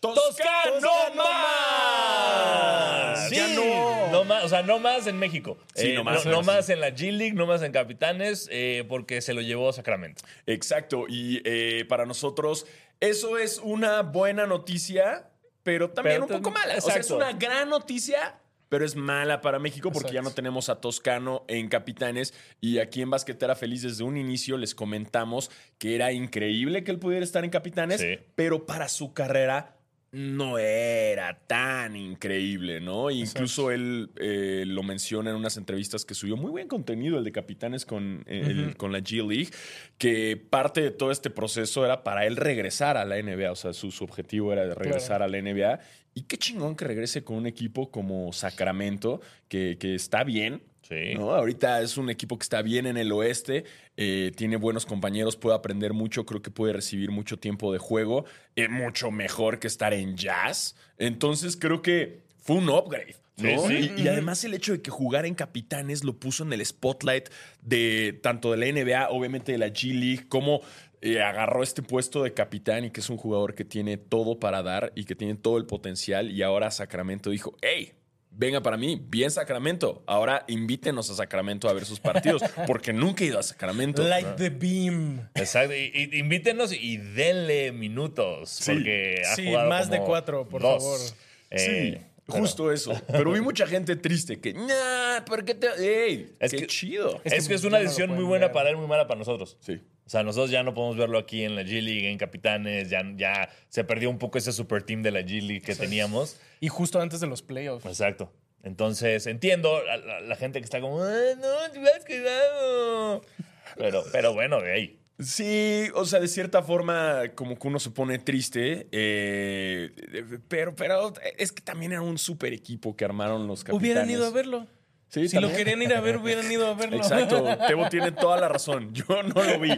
¡Toscano, no más! Ya Sí, no. más, o sea, no más en México. Sí, Eh, no más, no, no no más. en la G League, no más en Capitanes, eh, porque se lo llevó Sacramento. Exacto, y eh, para nosotros eso es una buena noticia, pero también Pero un poco mala. O sea, es una gran noticia, pero es mala para México porque ya no tenemos a Toscano en Capitanes. Y aquí en Basquetera Feliz desde un inicio les comentamos que era increíble que él pudiera estar en Capitanes, Sí. pero para su carrera no era tan increíble, ¿no? Incluso él eh, lo menciona en unas entrevistas que subió muy buen contenido, el de Capitanes con, eh, con la G League, que parte de todo este proceso era para él regresar a la NBA, o sea, su, su objetivo era de regresar a la NBA. Y qué chingón que regrese con un equipo como Sacramento, que, que está bien, Sí. ¿no? Ahorita es un equipo que está bien en el oeste, eh, tiene buenos compañeros, puede aprender mucho, creo que puede recibir mucho tiempo de juego, es mucho mejor que estar en jazz. Entonces creo que fue un upgrade. ¿no? Sí, sí. Y, y además el hecho de que jugar en Capitanes lo puso en el spotlight de tanto de la NBA, obviamente de la G League, como eh, agarró este puesto de capitán y que es un jugador que tiene todo para dar y que tiene todo el potencial. Y ahora Sacramento dijo, hey, venga para mí, bien Sacramento. Ahora invítenos a Sacramento a ver sus partidos, porque nunca he ido a Sacramento. Light the beam. Exacto. Y, y invítenos y denle minutos. porque ha Sí, jugado más de cuatro, por dos. favor. Eh, Sí, justo eso. Pero vi mucha gente triste que, nah, ¿por qué te.? ¡Ey! Es qué que- chido! Es, Es que que es una no decisión muy buena ver. para él, muy mala para nosotros. Sí. O sea, nosotros ya no podemos verlo aquí en la G League, en Capitanes, ya, ya se perdió un poco ese super team de la G League que teníamos. Y justo antes de los playoffs. Exacto. Entonces, entiendo a la, la gente que está como, "Ah, no, te has quedado. Pero, pero bueno, de ahí. Sí, o sea, de cierta forma, como que uno se pone triste, eh, pero, pero es que también era un super equipo que armaron los capitanes. Hubieran ido a verlo. Sí, si lo querían ir a ver, hubieran ido a verlo. Exacto, Tebo tiene toda la razón. Yo no lo vi.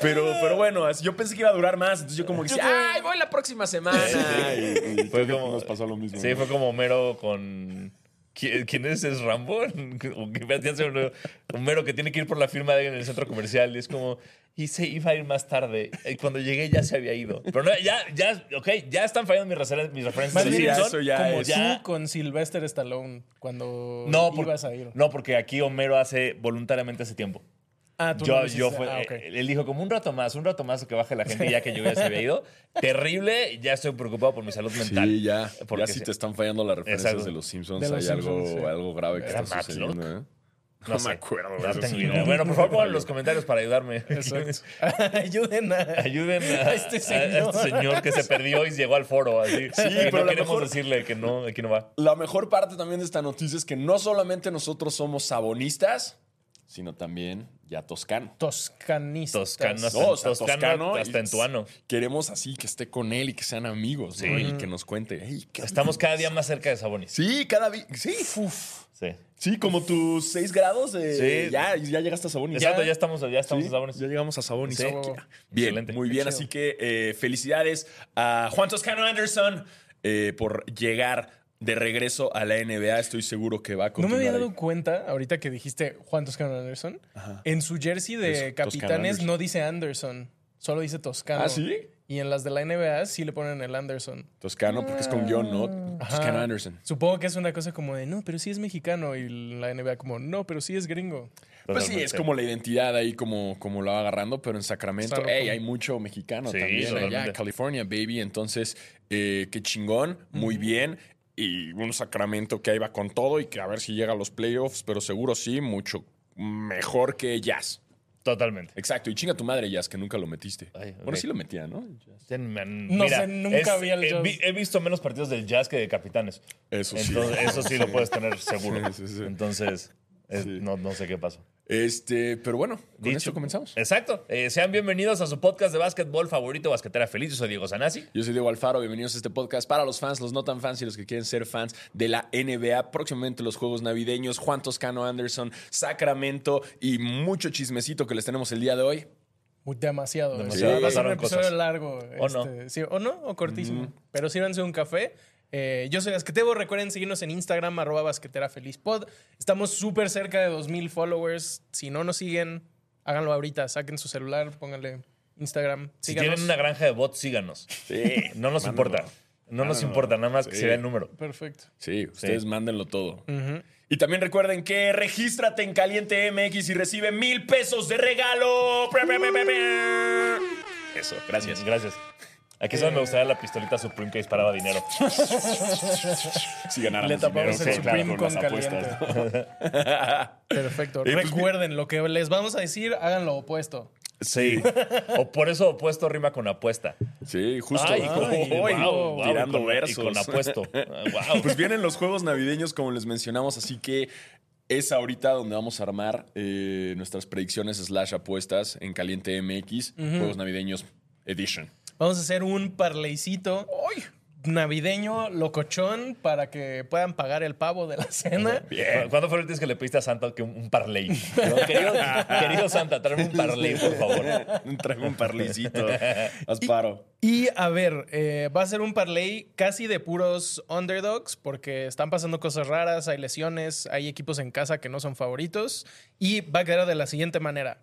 Pero, pero bueno, yo pensé que iba a durar más. Entonces yo como que decía, ¡ay, voy la próxima semana! Y, y Fue como- nos pasó lo mismo. Sí, ¿no? fue como Homero con. ¿Quién quién es? ¿Es Rambo? Homero que tiene que ir por la firma de en el centro comercial y es como. Y se iba a ir más tarde. Y cuando llegué ya se había ido. Pero no, ya, ya, ok, ya están fallando mis, referen- mis referencias Más bien, eso ya Como es- ya- tú con Sylvester Stallone cuando No, por- ibas a ir. no, porque aquí Homero hace voluntariamente hace tiempo. Ah, tú no Yo, lo yo fue, Ah, ok. eh, él dijo como un rato más, un rato más que baje la gente y ya que yo ya se había ido. Terrible, ya estoy preocupado por mi salud mental. Sí, ya. Porque ya si sí. te están fallando las referencias Exacto. de los Simpsons, De los hay algo, Simpsons, sí. algo grave que ¿Era está sucediendo, ¿eh? No, No sé. me acuerdo, No tengo idea. Bueno, por favor, pongan los comentarios para ayudarme. Ayuden a, Ayuden a, a este a señor. este señor que se perdió y llegó al foro. Así. Sí, Y pero no a queremos mejor- decirle que no, aquí no va. La mejor parte también de esta noticia es que no solamente nosotros somos sabonistas, sino también ya toscano. Toscanistas. Toscano, hasta, No, o sea, toscano, toscano hasta en tuano. Queremos así que esté con él y que sean amigos, ¿no? Sí. Y que nos cuente. "Hey, ¿qué Estamos cada día más cerca de Sabonis. Sí, cada día. Sí. Sí. Sí, como tus seis grados de. Sí. Ya, ya llegaste a Sabonis. Exacto, ya estamos, ya estamos Sí, en Sabonis. Ya llegamos a Sabonis. Sí. Bien, Excelente. muy bien. Qué Así que eh, felicidades a Juan Toscano Anderson eh, por llegar de regreso a la NBA. Estoy seguro que va a No me continuar. había ahí. dado cuenta, ahorita que dijiste Juan Toscano Anderson, en su jersey de Es Toscano capitanes Anderson. no dice Anderson, solo dice Toscano. ¿Ah, sí? Y en las de la NBA sí le ponen el Anderson. Toscano, porque es con guion, ¿no? Ajá. Toscano Anderson. Supongo que es una cosa como de, no, pero sí es mexicano. Y la NBA como, no, pero sí es gringo. Pues sí, es como la identidad ahí, como, como lo va agarrando, pero en Sacramento, hey, hay mucho mexicano Sí, también allá, totalmente. California, baby. Entonces, eh, qué chingón, muy bien. Y un Sacramento que ahí va con todo y que a ver si llega a los playoffs, pero seguro sí, mucho mejor que Jazz. Totalmente. Exacto, y chinga tu madre Jazz, que nunca lo metiste. Ay, Bueno, sí lo metía, ¿no? No sé, nunca vi al he, Jazz. vi- he visto menos partidos del Jazz que de Capitanes. Eso sí. Entonces, eso sí lo puedes tener seguro. Sí, sí, sí. Entonces, es- Sí. no, no sé qué pasó. Este, pero bueno, con Dicho- esto comenzamos. Exacto. Eh, sean bienvenidos a su podcast de básquetbol favorito, Basquetera Feliz. Yo soy Diego Sanasi. Yo soy Diego Alfaro, bienvenidos a este podcast para los fans, los no tan fans y los que quieren ser fans de la NBA. Próximamente los juegos navideños, Juan Toscano Anderson, Sacramento y mucho chismecito que les tenemos el día de hoy. Demasiado. Demasiado. Va a ser un episodio cosas. largo. O no. este, sí, o no, o cortísimo. Pero sírvanse un café. Eh, yo soy Basquetebo. Recuerden seguirnos en Instagram, arroba basquetera feliz pod. Estamos súper cerca de 2000 followers. Si no nos siguen, háganlo ahorita. Saquen su celular, pónganle Instagram. Si tienen una granja de bots, síganos. Sí, No nos importa. No nos importa, nada más que se vea el número. Perfecto. Sí, ustedes mándenlo todo. Y también recuerden que regístrate en Caliente MX y recibe mil pesos de regalo. Eso, gracias. Gracias. Aquí solo me gustaría la pistolita Supreme que disparaba dinero. Si ganáramos Le tapamos dinero, el sí, claro, Supreme con las apuestas. Perfecto. Pues, Recuerden, lo que les vamos a decir, hagan lo opuesto. Sí. o por eso opuesto rima con apuesta. Sí, justo. Ay, tirando y con- versos. Y con apuesto. Ah. Pues vienen los juegos navideños, como les mencionamos, así que es ahorita donde vamos a armar eh, nuestras predicciones slash apuestas en Caliente MX, Juegos Navideños Edition. Vamos a hacer un parleycito navideño locochón para que puedan pagar el pavo de la cena. ¿Cu- ¿Cuándo fue el último que le pediste a Santa que un, un parley? No, querido, querido Santa, tráeme un parley, por favor. Traigo un parlicito. Haz paro. Y a ver, eh, va a ser un parlay casi de puros underdogs porque están pasando cosas raras, hay lesiones, hay equipos en casa que no son favoritos y va a quedar de la siguiente manera.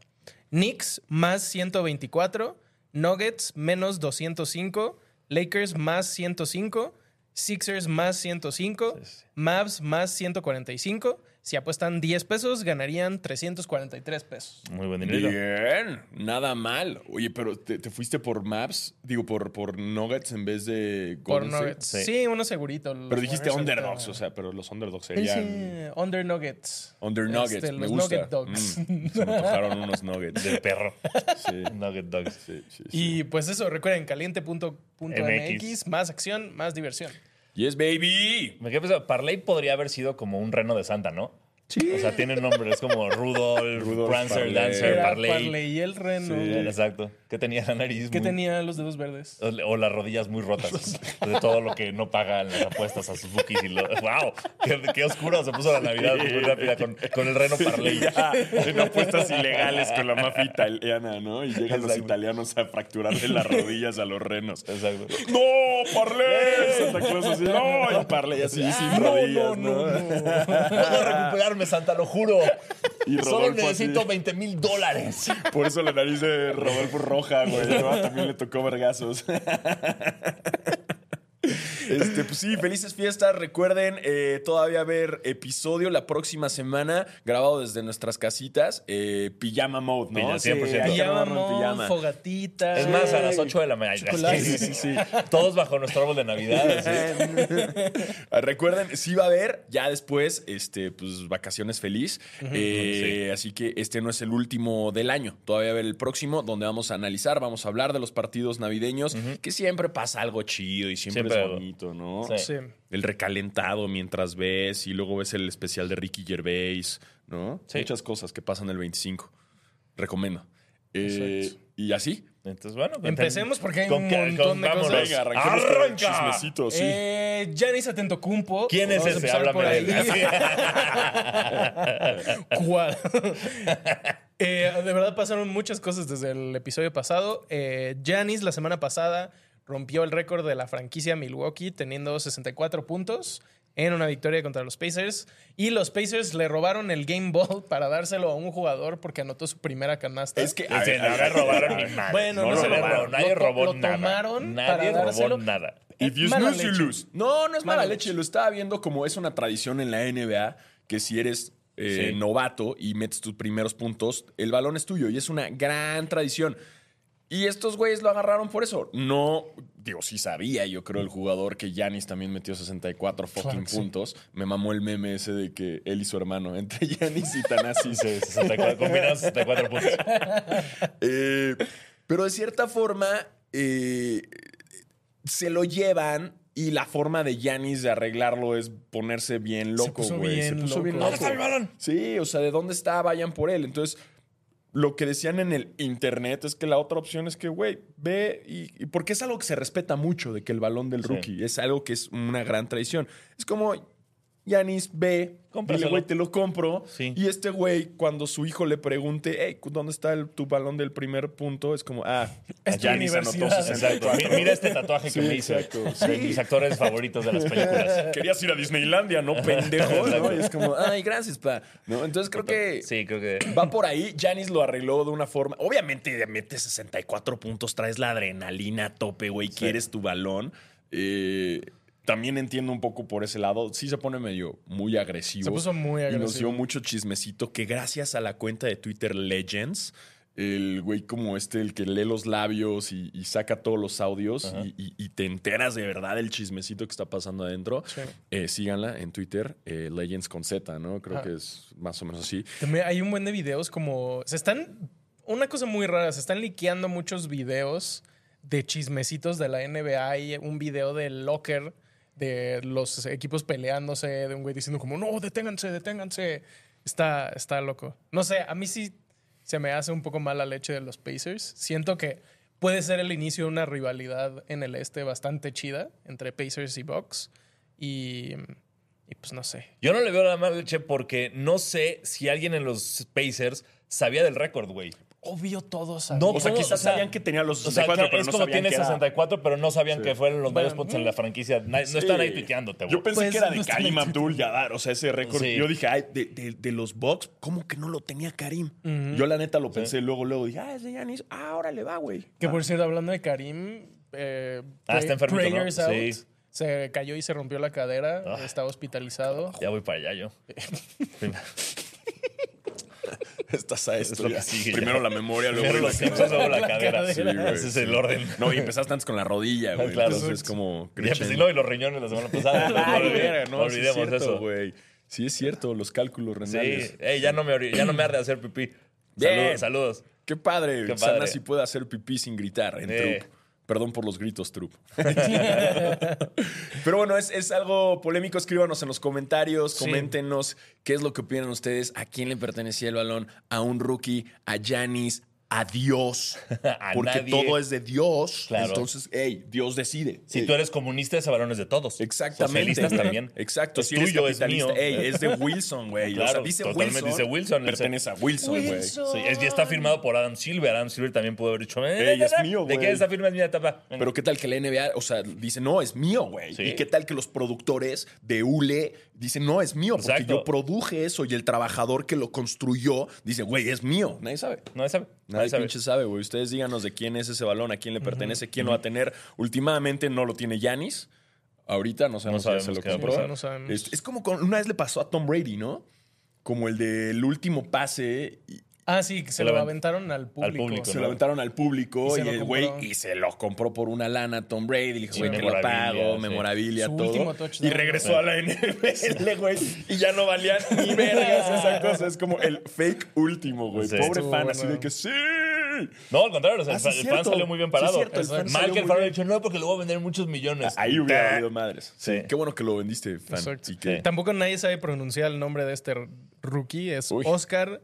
Knicks más 124, Nuggets menos 205, Lakers más 105, Sixers más 105, Mavs más 145. Si apuestan 10 pesos, ganarían 343 pesos. Muy buen dinero. Bien, nada mal. Oye, pero te, te fuiste por Maps, digo, por, por Nuggets en vez de Por Golden State? Nuggets. Sí. Sí, uno segurito. Pero dijiste underdogs, o sea, pero los underdogs serían sí, Under Nuggets. under nuggets. Este, me los gusta. Nugget Dogs. Mm, se me antojaron unos nuggets. De perro. Sí, Nugget Dogs. sí, sí, sí. Y pues eso, recuerden, caliente.mx, MX. más acción, más diversión. Yes, baby. Me quedé pensando, Parley podría haber sido como un reno de Santa, ¿no? Sí. O sea, tiene nombre, es como Rudolph, Rudolph, Prancer, Parley. Dancer, Parley. Parley y el reno. Sí, exacto. Que tenía la nariz que muy- tenía los dedos verdes. O, las rodillas muy rotas de todo lo que no pagan las apuestas a sus bookies. Y lo, ¡Wow! Qué, qué oscuro se puso la Navidad muy rápida con, con el reno Parley. Ya, en apuestas ilegales con la mafia italiana, ¿no? Y llegan los Exacto. italianos a fracturarle las rodillas a los renos. Exacto. ¡No, Parley! Santa Claus así, ¡no! Y Parley así, sin rodillas, ¿no? Puedo recuperarme, Santa, lo juro. Y Solo necesito así. 20 mil dólares. Por eso la nariz de Rodolfo güey. También le tocó vergazos. Este, pues sí, felices fiestas. Recuerden eh, todavía ver episodio la próxima semana, grabado desde nuestras casitas. eh, pijama mode, ¿no? Pilla- 100%. hay que Pijama, en pijama. fogatita. Es más, a las 8 de la mañana. Chocolate. Sí, sí, sí. Todos bajo nuestro árbol de Navidad. así. Recuerden, sí va a haber ya después, este, pues vacaciones feliz. Eh, Así que este no es el último del año. Todavía va a haber el próximo, donde vamos a analizar, vamos a hablar de los partidos navideños, que siempre pasa algo chido y siempre, Siempre es algo. ¿No? Sí. Sí. El recalentado mientras ves y luego ves el especial de Ricky Gervais, ¿no? Sí. Muchas cosas que pasan el 25. Recomiendo. Eh, Exacto. y así. Entonces, bueno. Empecemos porque hay con un que- montón con- de vámonos. cosas. Venga, arranquemos chismecito, sí. Eh, Atentocumpo. ¿Quién es ese? Háblame de ahí. él. ¿Cuál? Eh, de verdad pasaron muchas cosas desde el episodio pasado. Eh, Giannis la semana pasada rompió el récord de la franquicia Milwaukee teniendo 64 puntos en una victoria contra los Pacers. Y los Pacers le robaron el game ball para dárselo a un jugador porque anotó su primera canasta. Es que, no le robaron ni madre. Bueno, no, no lo se lo robaron. robaron. Nadie Lo to- robó lo nada. tomaron Nadie para robó dárselo. nada. If you Mala snooze, you lose. No, no es mala, Mala leche. leche. Lo estaba viendo como es una tradición en la NBA que si eres eh, Sí. novato y metes tus primeros puntos, el balón es tuyo y es una gran tradición. Y estos güeyes lo agarraron por eso. No, digo, sí sabía yo creo el jugador que Yanis también metió 64 fucking Claro que sí. puntos. Me mamó el meme ese de que él y su hermano, entre Yanis y Tanasi, Sí, 64, combinaron 64 puntos. Eh, pero de cierta forma, eh, se lo llevan Y la forma de Yanis de arreglarlo es ponerse bien loco, güey. Se bien puso loco. bien ¿Dónde loco. está mi balón? Sí, o sea, ¿de dónde está? Vayan por él. Entonces, lo que decían en el internet es que la otra opción es que, güey, ve y, y- Porque es algo que se respeta mucho de que el balón del Sí. rookie es algo que es una gran tradición. Es como, Yanis, ve, dile, güey, te lo compro. Sí. Y este güey, cuando su hijo le pregunte, hey, ¿dónde está el- tu balón del primer punto? Es como, ah, Es Giannis anotó universidad. 64. Exacto. Mi- Mira este tatuaje que Sí, me hice. De mis actores favoritos de las películas. Querías ir a Disneylandia, ¿no, pendejo? ¿no? Y es como, ay, gracias, pa. ¿No? Entonces creo que Sí, creo que. va por ahí. Janis lo arregló de una forma. Obviamente, metes 64 puntos, traes la adrenalina a tope, güey. Quieres tu balón. Eh, también entiendo un poco por ese lado. Sí se pone medio muy agresivo. Se puso muy Y nos agresivo. dio mucho chismecito que gracias a la cuenta de Twitter Legends, el güey como este, el que lee los labios y, y saca todos los audios y, y- y te enteras de verdad del chismecito que está pasando adentro. Sí. Eh, síganla en Twitter, eh, Legends con Z, ¿no? Creo Ajá. que es más o menos así. También hay un buen de videos como. Se están. Una cosa muy rara, se están liqueando muchos videos de chismecitos de la NBA. Hay un video del locker de los equipos peleándose, de un güey diciendo como, no, deténganse, deténganse. Está, está loco. No sé, a mí sí se me hace un poco mala leche de los Pacers. Siento que puede ser el inicio de una rivalidad en el este bastante chida entre Pacers y Bucks. Y, pues no sé. Yo no le veo la mala leche porque no sé si alguien en los Pacers sabía del récord, güey. Obvio todos No, O sea, quizás o sea, sabían que tenía los O sea, 64, pero es no como sabían tiene que era- 64, pero no sabían que fueron los Bueno, puntos en la franquicia. No están ahí tuiteándote, güey. Yo pensé Pues, que era de Karim Abdul Jabbar, o sea, ese récord. Sí. Yo dije, ay, de, de- de los Bucks, ¿cómo que no lo tenía Karim? Yo la neta lo pensé, luego, luego dije, ah, es de Giannis, ah, ahora le va, güey. Que por cierto, hablando de Karim, eh, Ah, está enfermito, ¿no? Prayers out. Sí. Se cayó y se rompió la cadera. Ah. Está hospitalizado. Ya voy para allá yo. Estás a esto. sigue, Primero ya. la memoria, luego Primero la los luego la La cadera. cadera. Sí, güey, Ese es sí. el orden. No, y empezaste antes con la rodilla, güey. Claro. Entonces es como... Ya empecé, no, y los riñones la semana pasada. No, olvidemos- verga, no no, sí es olvidemos cierto, eso. güey. Sí es cierto, los cálculos renales. Sí, Ey, ya, no me, ya no me arde hacer pipí. Bien. Saludos, saludos. Qué padre. Qué Sana padre. sí puede hacer pipí sin gritar en Eh. Troop. Perdón por los gritos, Troop. Pero bueno, es, es algo polémico. Escríbanos en los comentarios, Sí. coméntenos qué es lo que opinan ustedes, a quién le pertenecía el balón, a un rookie, a Janis, a Dios. A porque nadie. todo es de Dios. Claro. Entonces, hey, Dios decide. Si Eh, tú eres comunista, ese balón es de todos. Exactamente. Socialistas güey. también. Exacto. Es si tuyo, es capitalista, mío. ey, es de Wilson, güey. o sea, Claro, dice totalmente Wilson. dice Wilson. Pertenece a Wilson, güey. Sí, es, y está firmado por Adam Silver. Adam Silver también pudo haber dicho, eh, Ey, es mío, ¿De güey. qué esa firma es mía, tapa? Pero qué tal que la NBA, o sea, dice, no, es mío, güey. Sí. Y qué tal que los productores de ULE dicen, no, es mío, porque Exacto. yo produje eso y el trabajador que lo construyó dice, güey, es mío. Nadie sabe. Nadie sabe. Nadie Nadie sabe. pinche sabe, güey. Ustedes díganos de quién es ese balón, a quién le pertenece, quién lo va a tener. Últimamente no lo tiene Yanis. Ahorita no sabemos, No quién se sabemos lo qué va a compró. pasar. No sabemos. Es, es como con, una vez le pasó a Tom Brady, ¿no? Como el del último pase. y- Ah, sí, que se, Se lo lo aventaron al público. público, se ¿no? lo aventaron al público Y lo el güey compró. y se lo compró por una lana Tom Brady. Le dijo, Sí, güey, que lo pago, sí. memorabilia, Su todo. Y regresó a la NFL, güey. Y ya no valía ni vergas esa cosa. Es como el fake último, güey. Sí. Pobre fan, así de que sí. No, al contrario, o sea, Ah, el, sí, fan, el cierto. fan salió muy bien Sí, parado. cierto, el fan Mal salió que el muy fan bien. ha dicho, no, porque le voy a vender muchos millones. Ahí hubiera habido madres. Sí. Sí. Qué bueno que lo vendiste, fan. Exacto. Y que- Sí. Tampoco nadie sabe pronunciar el nombre de este rookie. Es Uy. Oscar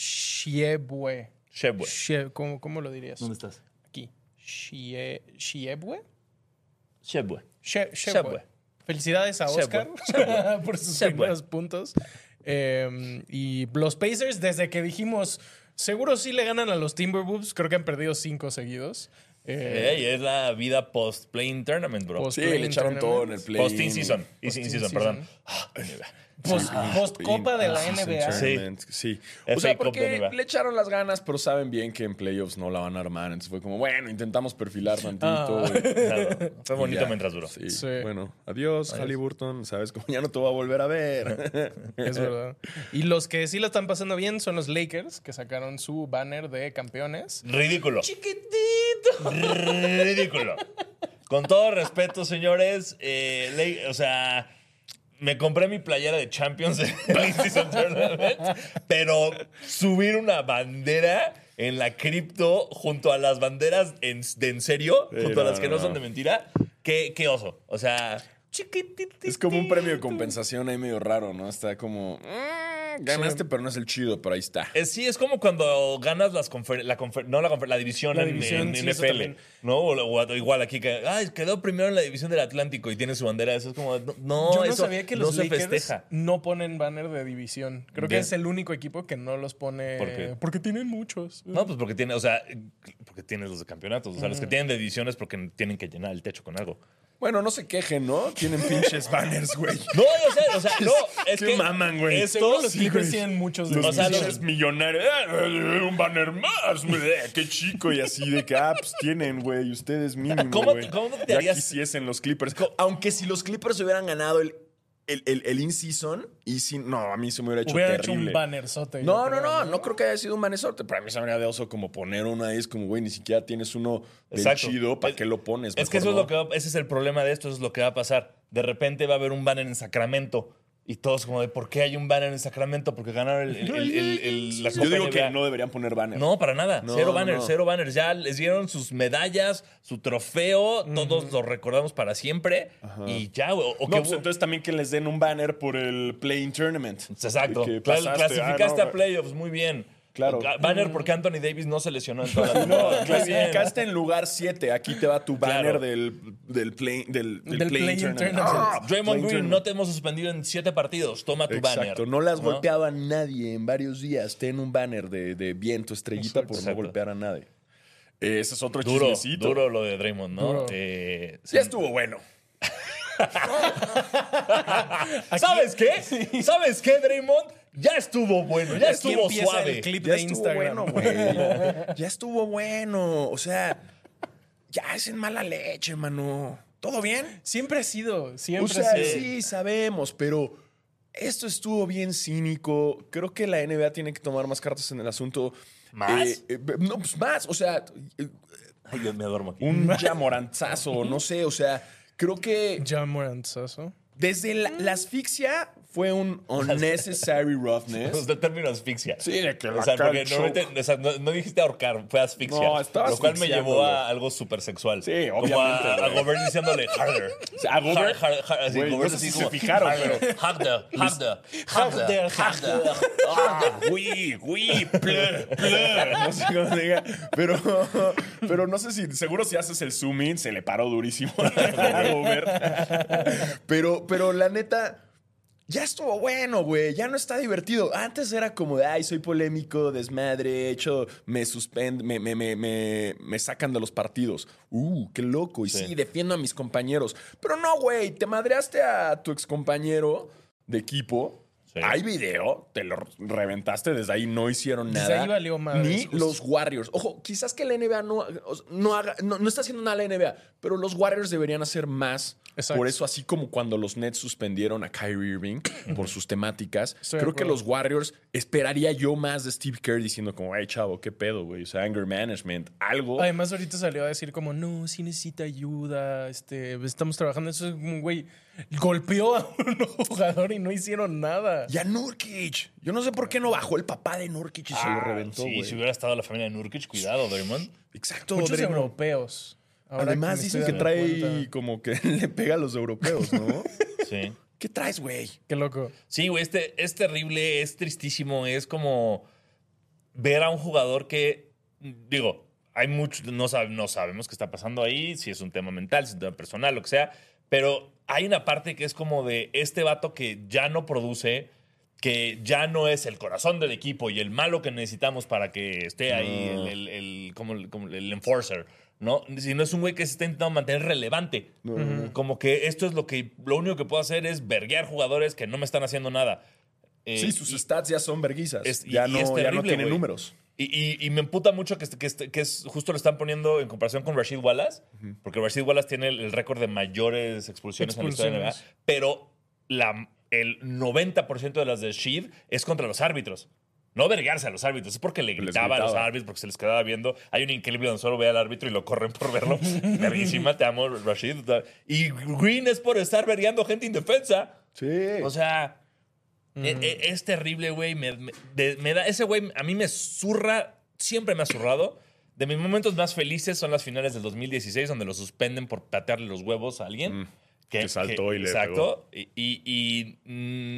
Shiebue. Shebwe. Shie- ¿cómo, ¿Cómo lo dirías? estás? Aquí. Shie- Shiebue. Shebwe. She- Shebue. Shebue. Felicidades a Oscar por sus Shebue. primeros puntos. Eh, y los Pacers, desde que dijimos, seguro sí le ganan a los Timberwolves, creo que han perdido cinco seguidos. Eh, Ey, es la vida post-playing tournament, bro. Post- Sí, le echaron todo en el play. Post-in season. Y sin Post-in season, perdón. Post, post Copa de la NBA. Sí. O sea, porque le echaron las ganas, pero saben bien que en playoffs no la van a armar. Entonces fue como, bueno, intentamos perfilar tantito. Ah. y- Claro, Fue bonito ya. mientras duró. Sí. Sí. Bueno, adiós, Halliburton. Sabes como ya no te voy a volver a ver. Es verdad. Y los que sí lo están pasando bien son los Lakers, que sacaron su banner de campeones. Ridículo. Chiquitito. Ridículo. Con todo respeto, señores, eh, o sea, me compré mi playera de Champions en el In-Season Tournament, pero subir una bandera en la cripto junto a las banderas en- de en serio, Sí, junto a las que no, no, son de mentira, qué, qué oso. O sea. Es como un premio de compensación ahí medio raro, ¿no? Está como. "Mm, ganaste, pero no es el chido, pero ahí está. Eh, sí, es como cuando ganas las confer- la, confer- no la, confer- la división La división, en sí, NFL. ¿no? O, o igual aquí que ay, quedó primero en la división del Atlántico y tiene su bandera. Eso es como, no, no, Yo no eso sabía que no los se Lakers festeja. no ponen banner de división. Creo que es el único equipo que no los pone. ¿Por qué? Porque tienen muchos. No, pues porque tiene, o sea, porque tienes los de campeonatos. O sea, los que tienen de divisiones porque tienen que llenar el techo con algo. Bueno, no se quejen, ¿no? Tienen pinches banners, güey. No, o sea, o sea, no, es Qué que maman, güey. Seguro los Clippers tienen muchos de Los O sea, los- pinches millonarios. "Eh, Un banner más, güey. Qué chico. Y así de que, ah, pues tienen, güey. Ustedes mínimo, ¿Cómo- güey. cómo te Ya harías- quisiesen los Clippers. Aunque si los Clippers hubieran ganado el, el, el, el in-season, y si, no, a mí se me hubiera hecho Hubiera hecho terrible. un bannerzote. No, no, no, no creo que haya sido un manesorte, pero a mí se me haría de oso como poner uno ahí, es como, güey, ni siquiera tienes uno del Exacto. chido, ¿para Es- qué lo pones? Es que eso es no. lo que va, ese es el problema de esto, eso es lo que va a pasar. De repente va a haber un banner en Sacramento y todos como de ¿por qué hay un banner en Sacramento? Porque ganaron el, el- el- el- el- la Yo digo NBA. que no deberían poner banner. No, para nada. No, cero banners, no. cero banners. Ya les dieron sus medallas, su trofeo, todos lo recordamos para siempre. Y ya, güey. No, que pues entonces también que les den un banner por el Playing Tournament. Exacto. Clasificaste ah, no, a playoffs, muy bien. Claro. Banner porque Anthony Davis no se lesionó en toda la No, bien. clasificaste en lugar 7. Aquí te va tu banner Claro. del, del, play, del, Tournament. Tournament. Ah, Draymond Green, no te hemos suspendido en siete partidos. Toma tu banner. Exacto, no le has golpeado a nadie en varios días. Ten un banner de, de viento estrellita por no golpear a nadie. Ese es otro Duro, chismecito. duro lo de Draymond, ¿no? Eh, sí. Ya estuvo bueno. ¿Sabes qué? ¿Sabes qué, Draymond? Ya estuvo bueno, ya Aquí estuvo suave. el clip Ya de estuvo Instagram. bueno, güey. Ya estuvo bueno. O sea, ya es en mala leche, mano. ¿Todo bien? Siempre ha sido, O siempre sea, ha sido. sí, sabemos, pero esto estuvo bien cínico. Creo que la NBA tiene que tomar más cartas en el asunto. ¿Más? Eh, eh, no, pues más. O sea, eh, Ay, Dios, me duermo aquí. un yamoranzazo, no sé. O sea, creo que Ya Moranzazo. desde la, la asfixia fue un unnecessary roughness. Usted término asfixia. Sí, de que O la sea, porque o sea, no, no dijiste ahorcar, fue asfixia. No, estaba Lo cual me llevó a algo súper sexual. Sí, Como obviamente, a, a güey. Gobert diciéndole harder. sea, a Gobert- Hard, hard, hard, así, Güey, no Gobert sé así si como, se fijaron, harder, pero- harder, harder, harder, harder. Ah, güey, güey, plur, plur. No sé cómo se diga. Pero, pero no sé si, seguro si haces el zoom in, se le paró durísimo a Gobert. Pero, pero la neta, ya estuvo bueno, güey. Ya no está divertido. Antes era como de, ay, soy polémico, desmadre, hecho, me suspenden, me, me, me, me, me sacan de los partidos. Uh, qué loco. Y sí. Sí. defiendo a mis compañeros. Pero no, güey, te madreaste a tu excompañero de equipo. Sí. Hay video, te lo reventaste, desde ahí no hicieron Desde nada. ahí valió Ni justo. los Warriors. Ojo, quizás que la NBA no, no, haga, no, no está haciendo nada la NBA, pero los Warriors deberían hacer más. Exacto. Por eso, así como cuando los Nets suspendieron a Kyrie Irving por sus temáticas, Estoy creo que los Warriors esperaría yo más de Steve Kerr diciendo como, hey, chavo, qué pedo, güey. O sea, anger management, algo. Además, ahorita salió a decir como, no, sí necesita ayuda, este, estamos trabajando. Eso es como, güey, golpeó a un jugador y no hicieron nada. Y a Nurkic. Yo no sé por qué no bajó el papá de Nurkic y se lo Ah, reventó, Sí, si hubiera estado la familia de Nurkic, cuidado, Draymond. Exacto, Muchos Draymond. europeos. Ahora Además, dicen que trae cuenta. como que le pega a los europeos, ¿no? Sí. ¿Qué traes, güey? Qué loco. Sí, güey, este, es terrible, es tristísimo, es como ver a un jugador que, digo, hay mucho, no, sab- no sabemos qué está pasando ahí, si es un tema mental, si es un tema personal, lo que sea, pero hay una parte que es como de este vato que ya no produce, que ya no es el corazón del equipo y el malo que necesitamos para que esté ahí el, el- el- como, el- como el enforcer, ¿no? Sino es un güey que se está intentando mantener relevante. Como que esto es lo que, lo único que puedo hacer es verguear jugadores que no me están haciendo nada. Eh, sí, sus y- stats ya son verguizas. es- ya, y no, es ya no güey. números. Y, y- y me emputa mucho que, que, que es, justo lo están poniendo en comparación con Rashid Wallace, porque Rashid Wallace tiene el, el récord de mayores expulsiones, en la historia de la NBA, pero la, el 90% de las de Rashid es contra los árbitros. No vergarse a los árbitros, es porque le gritaba, a los árbitros, porque se les quedaba viendo. Hay un increíble donde solo ve al árbitro y lo corren por verlo. Verguísima, te amo, Rashid. Y Green es por estar vergueando gente indefensa. Sí. O sea, e- e- es terrible, güey. Me, me- de- me da, ese güey a mí me zurra, siempre me ha zurrado De mis momentos más felices son las finales del 2016, donde lo suspenden por patearle los huevos a alguien. Mm, que saltó y le Exacto. Y, y- y,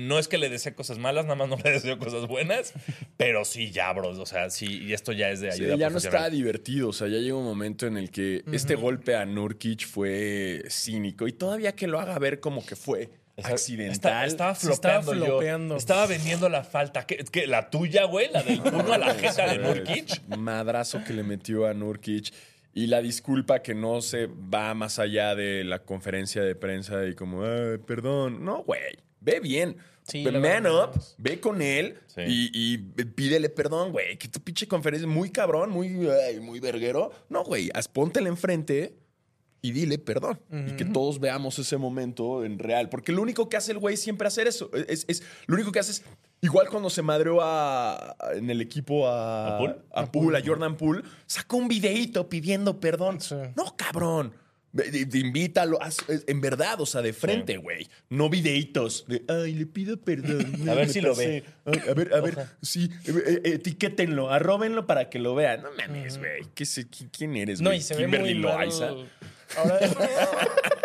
no es que le desee cosas malas, nada más no le deseo cosas buenas. pero sí, ya, bros. O sea, sí, y esto ya es de Sí, ayuda ya no está divertido. O sea, ya llega un momento en el que este golpe a Nurkic fue cínico y todavía que lo haga ver como que fue Está- accidental. estaba Sí, estaba flopeando yo. flopeando. Estaba vendiendo la falta. ¿Qué, qué, la tuya, güey? La del uno a la jeta de Nurkic. Madrazo que le metió a Nurkic. Y la disculpa que no se va más allá de la conferencia de prensa y como, "Ay, perdón. No, güey. Ve bien. Sí, Man up, ve con él Sí. y, y pídele perdón, güey. Que tu pinche conferencia es muy cabrón, muy, muy verguero. No, güey, póntela enfrente y dile perdón. Y que todos veamos ese momento en real. Porque lo único que hace el güey siempre hacer eso. Es, es- lo único que hace es. Igual cuando se madreó a, en el equipo a, ¿A Poole? a Poole, a Jordan Poole, sacó un videíto pidiendo perdón. Sí. No, cabrón. Ve- de- de- invítalo, haz- en verdad, o sea, de frente, güey. No videitos de, ay, le pido perdón. A ver si lo pasé". ve. Ay, a ver, a ver, sí, eh, eh, etiquétenlo, arróbenlo para que lo vean. No mames, güey. ¿Qué sé- qui- ¿Quién eres, No, güey? y se ve Kimberly muy mal. Loaiza. Ahora.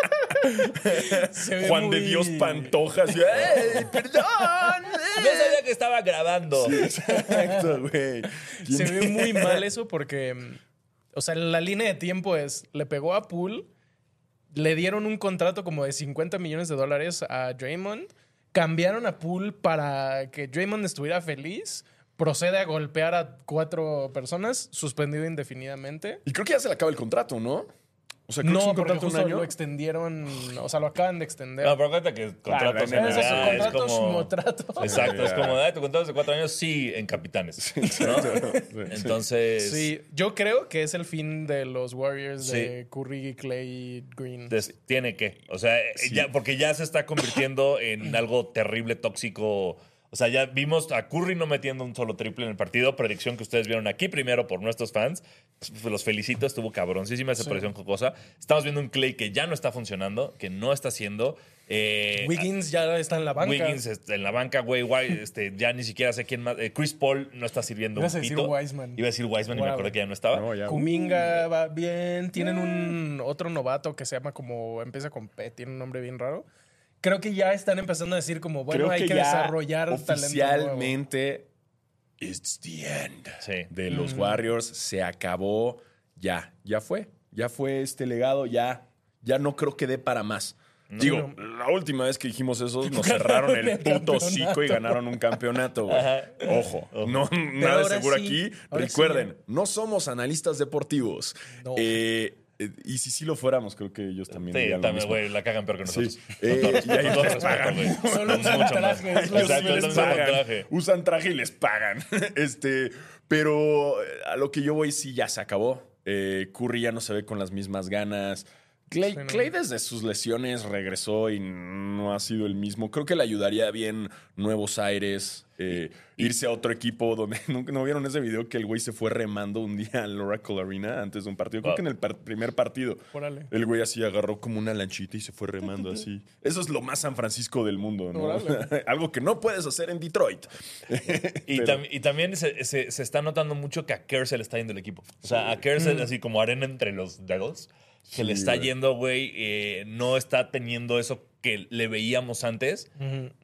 Se ve Juan de Dios Pantojas. y, ¡Ey, perdón! No sabía que estaba grabando. Exacto, güey. Se ve muy mal eso porque, o sea, la línea de tiempo es, le pegó a Poole, le dieron un contrato como de 50 millones de dólares a Draymond, cambiaron a Poole para que Draymond estuviera feliz, procede a golpear a cuatro personas, suspendido indefinidamente. Y creo que ya se le acaba el contrato, ¿no? O sea, No, porque contrato de un justo año. lo extendieron, o sea, lo acaban de extender. No, pero cuenta que contratos Claro, en Ese es como... Exacto, es como, "Ah, tu contrato es de cuatro años, sí, en capitanes. ¿no? Entonces, Sí, yo creo que es el fin de los Warriors Sí. de Curry, Clay, Green. des- tiene que. O sea, eh, ya, porque ya se está convirtiendo en algo terrible, tóxico. O sea, ya vimos a Curry no metiendo un solo triple en el partido. Predicción que ustedes vieron aquí primero por nuestros fans. Los felicito, estuvo cabroncísima esa predicción jocosa. Estamos viendo un Clay que ya no está funcionando, que no está haciendo. Eh, Wiggins ya está en la banca. Wiggins este, en la banca, güey, este, ya ni siquiera sé quién más. eh, Chris Paul no está sirviendo Ibas un a decir pito. Wiseman. Iba a decir Wiseman y me Wow. acordé que ya no estaba. No, ya. Kuminga va bien. Tienen un otro novato que se llama como. Empieza con P, tiene un nombre bien raro. Creo que ya están empezando a decir como, bueno, Creo hay que, ya desarrollar talento nuevo. It's the end Sí. de los Warriors. Se acabó. Ya ya fue. Ya fue este legado. Ya ya no creo que dé para más. Digo la última vez que dijimos eso nos cerraron el puto hocico y ganaron un campeonato güey. Ajá. ojo no nada de seguro sí, aquí. ahora recuerden sí. no somos analistas deportivos. No. Eh, eh, y si sí lo fuéramos creo que ellos también Sí, también, güey, la cagan peor que Sí. nosotros. Eh, Con todo y ahí respeto, con todo les respeto, pagan. güey. Solo usan Exacto, les pagan. traje. Usan traje y les pagan. Este, pero eh, a lo que yo voy, sí, ya se acabó. Eh, Curry ya no se ve con las mismas ganas. Clay, Sí, no. Clay desde sus lesiones regresó y no ha sido el mismo. Creo que le ayudaría bien nuevos aires, eh, irse a otro equipo donde nunca no vieron ese video que el güey se fue remando un día al Oracle Arena antes de un partido. Creo Wow. que en el par- primer partido. El güey así agarró como una lanchita y se fue remando así. Eso es lo más San Francisco del mundo, ¿no? Algo que no puedes hacer en Detroit. Y, Pero- tam- y también se, se- se está notando mucho que a Kerr se le está yendo el equipo. O sea, a Kerr se- así como arena entre los dedos. Se le está güey. yendo, güey. eh, no está teniendo eso que le veíamos antes.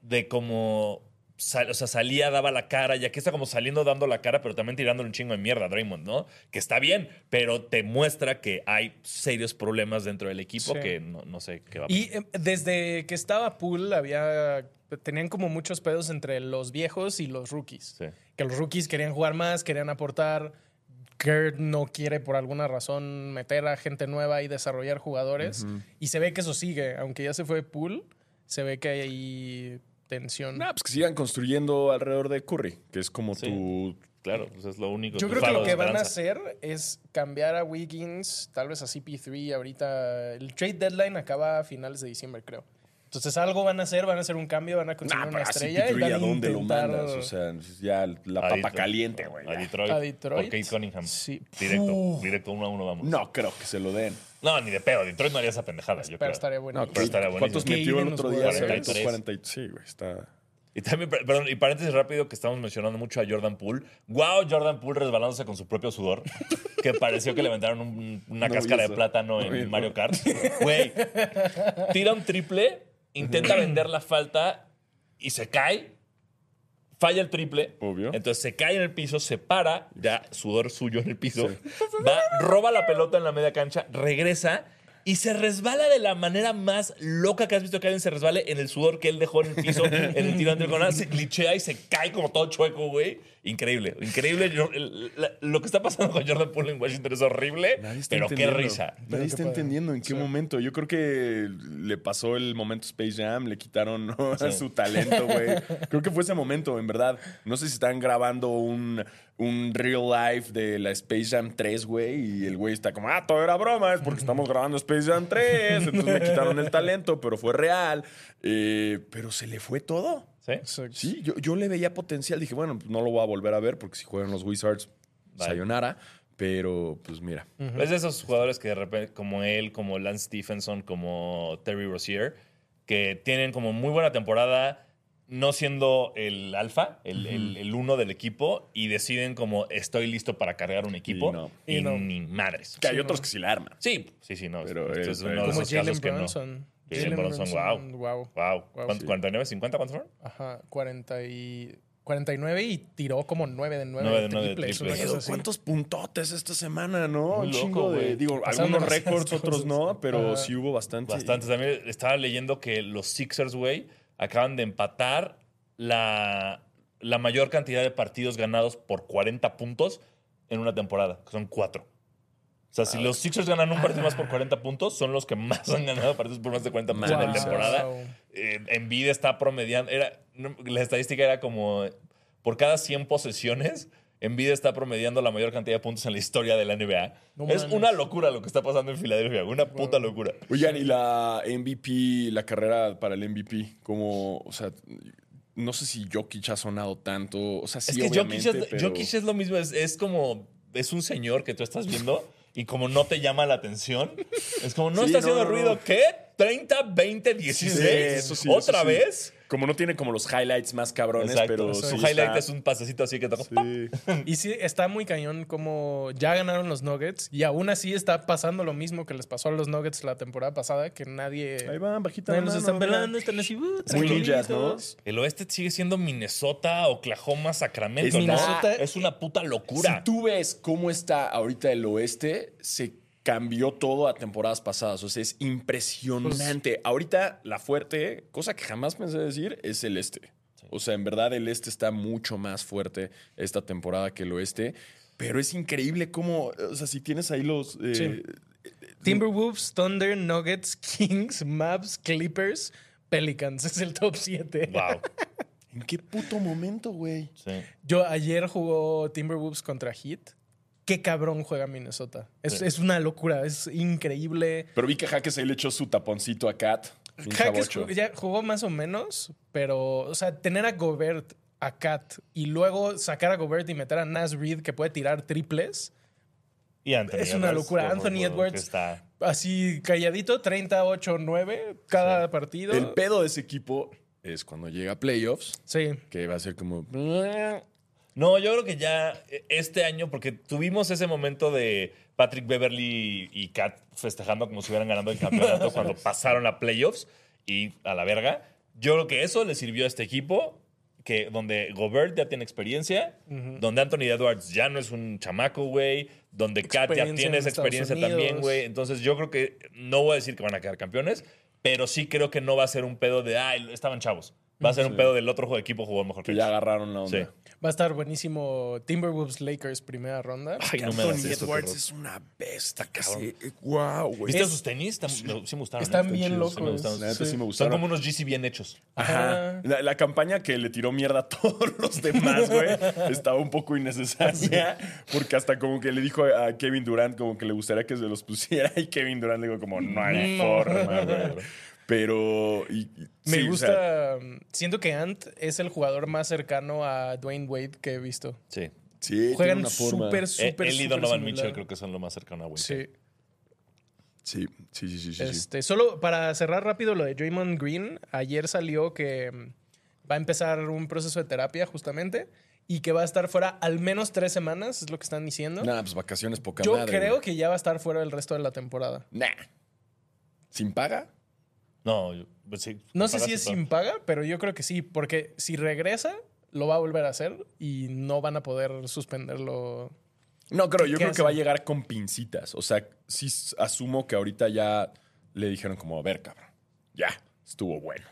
De como. sal- o sea, salía, daba la cara. Y aquí está como saliendo dando la cara, pero también tirando un chingo de mierda a Draymond, ¿no? Que está bien, pero te muestra que hay serios problemas dentro del equipo Sí. que no, no sé qué va a pasar. Y eh, desde que estaba Poole había tenían como muchos pedos entre los viejos y los rookies. Sí. Que los rookies querían jugar más, querían aportar. Kerr no quiere por alguna razón meter a gente nueva y desarrollar jugadores. Y se ve que eso sigue. Aunque ya se fue Poole, se ve que hay tensión. Nah, pues que sigan construyendo alrededor de Curry, que es como Sí. tu. Claro, pues es lo único. Yo creo que lo que van a hacer es cambiar a Wiggins, tal vez a CP3 ahorita. El trade deadline acaba a finales de diciembre, creo. Entonces algo van a hacer, van a hacer un cambio, van a conseguir Nah, una estrella y van ¿a a dónde lo intentar mandas? O sea, ya la A papa Detroit. caliente, güey. A. Detroit. A Detroit. Por Kate Cunningham. Sí. Directo, Uf. directo uno a uno vamos. No creo que se lo den. No, ni de pedo. Detroit no haría esa pendejada. Yo pero creo. estaría bueno. No, pero estaría buenísimo. ¿Cuántos metió el otro día? jugó 43. 40 Sí, güey, está. Y también, per- perdón, y paréntesis rápido que estamos mencionando mucho a Jordan Poole. Wow, Jordan Poole resbalándose con su propio sudor. Que pareció que le aventaron un- una No cáscara de plátano No en. Mario Kart. Güey, tira un triple, intenta vender la falta y se cae. Falla el triple. Obvio. Entonces se cae en el piso, se para, ya sudor suyo en el piso. Va, roba la pelota en la media cancha, regresa y se resbala de la manera más loca que has visto que alguien se resbale en el sudor que él dejó en el piso, en el tiro ante el conal. Se glitchea y se cae como todo chueco, güey. Increíble, increíble. Yo- el- la- lo que está pasando con Jordan Poole en Washington es horrible, pero qué risa. Nadie está entendiendo en qué Sí. momento. Yo creo que le pasó el momento Space Jam, le quitaron ¿no? su talento, güey. Creo que fue ese momento, en verdad. No sé si están grabando un, un real life de la Space Jam 3, güey, y el güey está como, ah, todo era broma, es porque estamos grabando Space Jam 3. Entonces me quitaron el talento, pero fue real. Eh, pero se le fue todo. ¿Sí? Exacto. Sí, yo, yo le veía potencial. Dije, bueno, pues no lo voy a volver a ver porque si juegan los Wizards, Vale. sayonara. Pero, pues mira. Es de esos jugadores que de repente, como él, como Lance Stephenson, como Terry Rozier, que tienen como muy buena temporada, no siendo el alfa, el, el- el uno del equipo, y deciden como estoy listo para cargar un equipo. Y no. Y, Y no. ni madres. Que hay otros que sí la arman. Sí, sí, sí, no. Pero Este es uno de esos casos que no. Jalen Bronson, wow. Wow. wow. wow. ¿Cuánto, sí. 49, 50, ¿cuántos fueron? Ajá, 40 y... 49 y tiró como 9 de 9, 9 de triples. 9 de triples. ¿Cuántos puntotes esta semana, no? Un chingo de. Digo, Pasando algunos récords, otros no, pero uh, sí hubo bastantes. Bastantes. También estaba leyendo que los Sixers, güey, acaban de empatar la, la mayor cantidad de partidos ganados por 40 puntos en una temporada, que son 4 sea, si los Sixers ganan un partido más por 40 puntos, son los que más han ganado partidos por más de 40 puntos en la temporada. Eh, Embiid está promediando. Era, no, la estadística era como por cada 100 posesiones, Embiid está promediando la mayor cantidad de puntos en la historia de la NBA. No es una locura lo que está pasando en Filadelfia. Una puta locura. Oigan, y la MVP, la carrera para el MVP, como, o sea, no sé si Jokic ha sonado tanto. O sea, sí, es que Jokic es, pero- Jokic es lo mismo, es, es como, es un señor que tú estás viendo y como no te llama la atención, es como no Sí, está no, haciendo no, ruido, ¿qué? 30, 20, 16, Sí, eso sí, otra eso vez. Como no tiene como los highlights más cabrones, Exacto. pero Su sí highlight está- es un pasecito así que toca. Sí. Y sí, está muy cañón como ya ganaron los Nuggets y aún así está pasando lo mismo que les pasó a los Nuggets la temporada pasada, que nadie, Ahí van, bajita nadie mano, están mira. pelando, están así, uh, Muy ninjas, ¿no? El oeste sigue siendo Minnesota, Oklahoma, Sacramento. Es ¿no? Minnesota- Es una puta locura. Si tú ves cómo está ahorita el oeste, se cambió todo a temporadas pasadas. O sea, es impresionante. ahorita la fuerte, cosa que jamás pensé decir, es el este. O sea, en verdad el este está mucho más fuerte esta temporada que el oeste. Pero es increíble cómo, o sea, si tienes ahí los... eh, Sí. Timberwolves, Thunder, Nuggets, Kings, Mavs, Clippers, Pelicans. Es el top 7. Wow. ¿En qué puto momento, güey? Sí. Yo ayer jugó Timberwolves contra Heat. Qué cabrón juega Minnesota. Es, Sí. es una locura, es increíble. Pero vi que Jaques ahí le echó su taponcito a Kat. Bien Jaques jugó- ya jugó más o menos, pero, o sea, tener a Gobert, a Kat y luego sacar a Gobert y meter a Nas Reed que puede tirar triples, Y Anthony Es una Edwards, locura. Anthony Edwards. está- así calladito, 38-9 cada partido. El pedo de ese equipo es cuando llega a playoffs, Sí. que va a ser como... No, yo creo que ya eh, este año, porque tuvimos ese momento de Patrick Beverly y Kat festejando como si hubieran ganado el campeonato cuando pasaron a playoffs y a la verga. Yo creo que eso le sirvió a este equipo, que donde Gobert ya tiene experiencia, donde Anthony Edwards ya no es un chamaco, güey, donde Kat ya tiene en esa experiencia Unidos. también, güey. Entonces yo creo que no voy a decir que van a quedar campeones, pero sí creo que no va a ser un pedo de, ay, estaban chavos. Va a ser un pedo del otro equipo jugó mejor que ya agarraron la onda. Sí. Va a estar buenísimo Timberwolves Lakers primera ronda. Ay, no me Anthony eso, Edwards es una bestia, casi. Wow, güey. ¿Viste Es- sus tenis? Están- me- sí me gustaron. Están ¿eh? bien chidos, locos. sí me gustaron. Sí me Son como unos GC bien hechos. Ajá. Ajá. La, la campaña que le tiró mierda a todos los demás, güey, estaba un poco innecesaria. Porque hasta como que le dijo a Kevin Durant como que le gustaría que se los pusiera. Y Kevin Durant le dijo como, no hay No. forma, güey. Pero... y- y- Me sí, o gusta. sea, siento que Ant es el jugador más cercano a Dwayne Wade que he visto. Sí. sí, Juegan súper, Eh, súper, Él y Donovan. Mitchell creo que son lo más cercano a Wade. Sí. Sí, sí, sí, sí. sí, sí. Este, solo para cerrar rápido lo de Draymond Green, ayer salió que mm, va a empezar un proceso de terapia justamente y que va a estar fuera al menos tres semanas, es lo que están diciendo. Nah, pues vacaciones poca Yo madre, creo güey. que ya va a estar fuera el resto de la temporada. Nah. ¿Sin paga? No, yo- pues sí. No sé si es sin paga, pero yo creo que sí, porque si regresa, lo va a volver a hacer y no van a poder suspenderlo. No, creo, yo ¿Qué creo que va a llegar con pincitas. O sea, sí asumo que ahorita ya le dijeron como, a ver, cabrón, ya, estuvo bueno.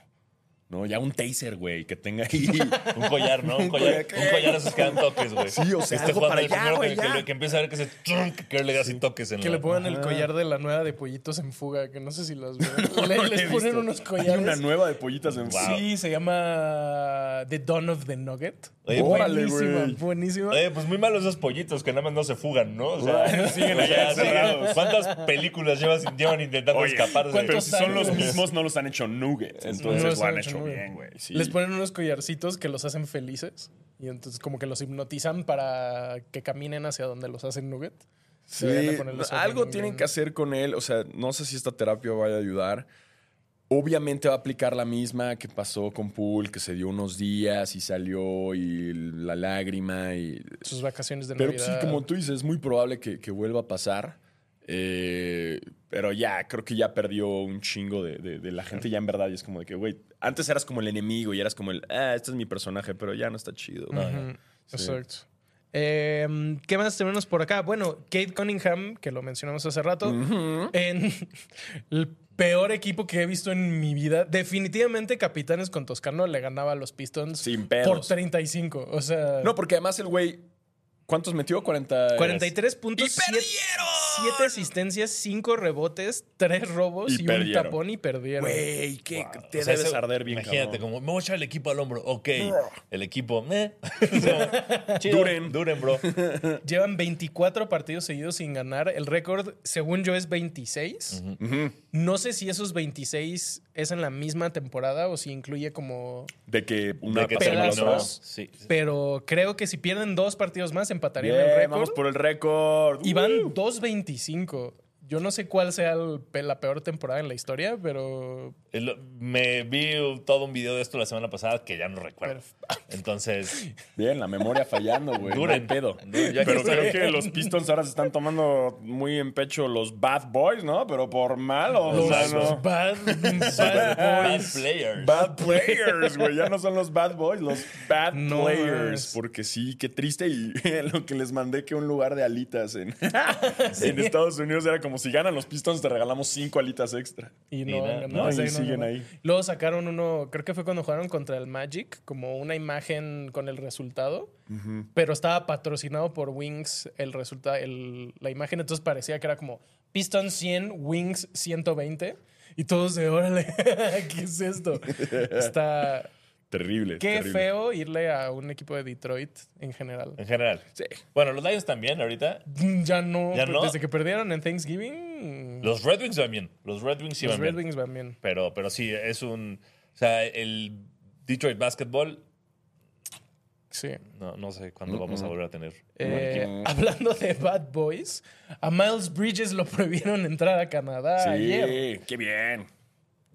¿No? Ya un taser, güey, que tenga ahí. Un collar, ¿no? Un collar, collar. un collar esos que dan toques, güey. Sí, o sea, este algo Juan para el allá, primero güey, que, que que empieza a ver que se trunk, que le da así toques en Que la- le pongan el collar de la nueva de pollitos en fuga, que no sé si las. Le- No lo les ponen visto. unos Hay collares. una nueva de pollitas en Wow. Sí, se llama The Dawn of the Nugget. Oye, órale, buenísima, güey. buenísima. Oye, pues muy malos esos pollitos que nada más no se fugan, ¿no? O sea, Siguen allá encerrados. ¿Cuántas películas llevas- llevan intentando Oye, escaparse? Pero ¿cuántos si son los mismos, no los han hecho nuggets. No Entonces han han hecho bien, güey. Sí. Les ponen unos collarcitos que los hacen felices. Y entonces como que los hipnotizan para que caminen hacia donde los hacen nugget. Sí, algo tienen que hacer con él. O sea, no sé si esta terapia vaya a ayudar. Obviamente va a aplicar la misma que pasó con Pool, que se dio unos días y salió y la lágrima y... Sus vacaciones de Pero sí, Navidad. como tú dices, es muy probable que, que vuelva a pasar. Eh, pero ya, creo que ya perdió un chingo de, de- de la gente ya en verdad. Y es como de que, güey, antes eras como el enemigo y eras como el, ah, este es mi personaje, pero ya no está chido. güey. Ujú, Sí. Exacto. Eh, ¿Qué más tenemos por acá? Bueno, Kate Cunningham, que lo mencionamos hace rato, en el peor equipo que he visto en mi vida. Definitivamente Capitanes con Toscano le ganaba a los Pistons Sin pedos. por 35. O sea, No, porque además el güey, ¿cuántos metió? 40. 43 puntos, ¡Y 7 perdieron! asistencias, 5 rebotes, 3 robos Y y, un tapón y perdieron. Güey, que te O sea, debes ese- arder bien, Imagínate, cabrón. como me voy a echar el equipo al hombro. Ok. El equipo, eh. Chido. Duren. Duren, bro. Llevan 24 partidos seguidos sin ganar. El récord, según yo, es 26. No sé si esos 26 es en la misma temporada o si incluye como... De que una De que pedazos. Sí. sí. Pero creo que si pierden dos partidos más, empatarían el récord. vamos por el récord. Y van Uh. 2.25. Yo no sé cuál sea la peor temporada en la historia, pero... Me vi todo un video de esto la semana pasada que ya no recuerdo. Entonces, Bien, la memoria fallando, güey. No hay pedo. Duren, Pero creo que los Pistons ahora se están tomando muy en pecho los Bad Boys, ¿no? Pero por mal o Los, sea, no. bad, bad bad boys. players. Bad players, güey. Ya no son los bad boys, los bad No players. Porque sí, qué triste. Y lo que les mandé que un lugar de alitas en, en Estados Unidos era como si ganan los Pistons, te regalamos cinco alitas extra. Y Y no, no, no, sí, siguen no. ahí. Luego sacaron uno, creo que fue cuando jugaron contra el Magic, como una imagen con el resultado, pero estaba patrocinado por Wings el resultado, la imagen, entonces parecía que era como Pistons 100, Wings 120, y todos de órale, ¿qué es esto? Está. Terrible. Qué terrible. feo irle a un equipo de Detroit en general. En general. Sí. Bueno, los Lions también ahorita. Ya no, ¿Ya no? desde que perdieron en Thanksgiving, Los Red Wings van bien. Los Red Wings sí los van Red bien. Wings van bien. Pero, pero sí, es un. O sea, el Detroit Basketball, Sí. no, no sé cuándo vamos a volver a tener. Eh, hablando de Bad Boys, a Miles Bridges lo prohibieron entrar a Canadá ayer. Sí, qué bien.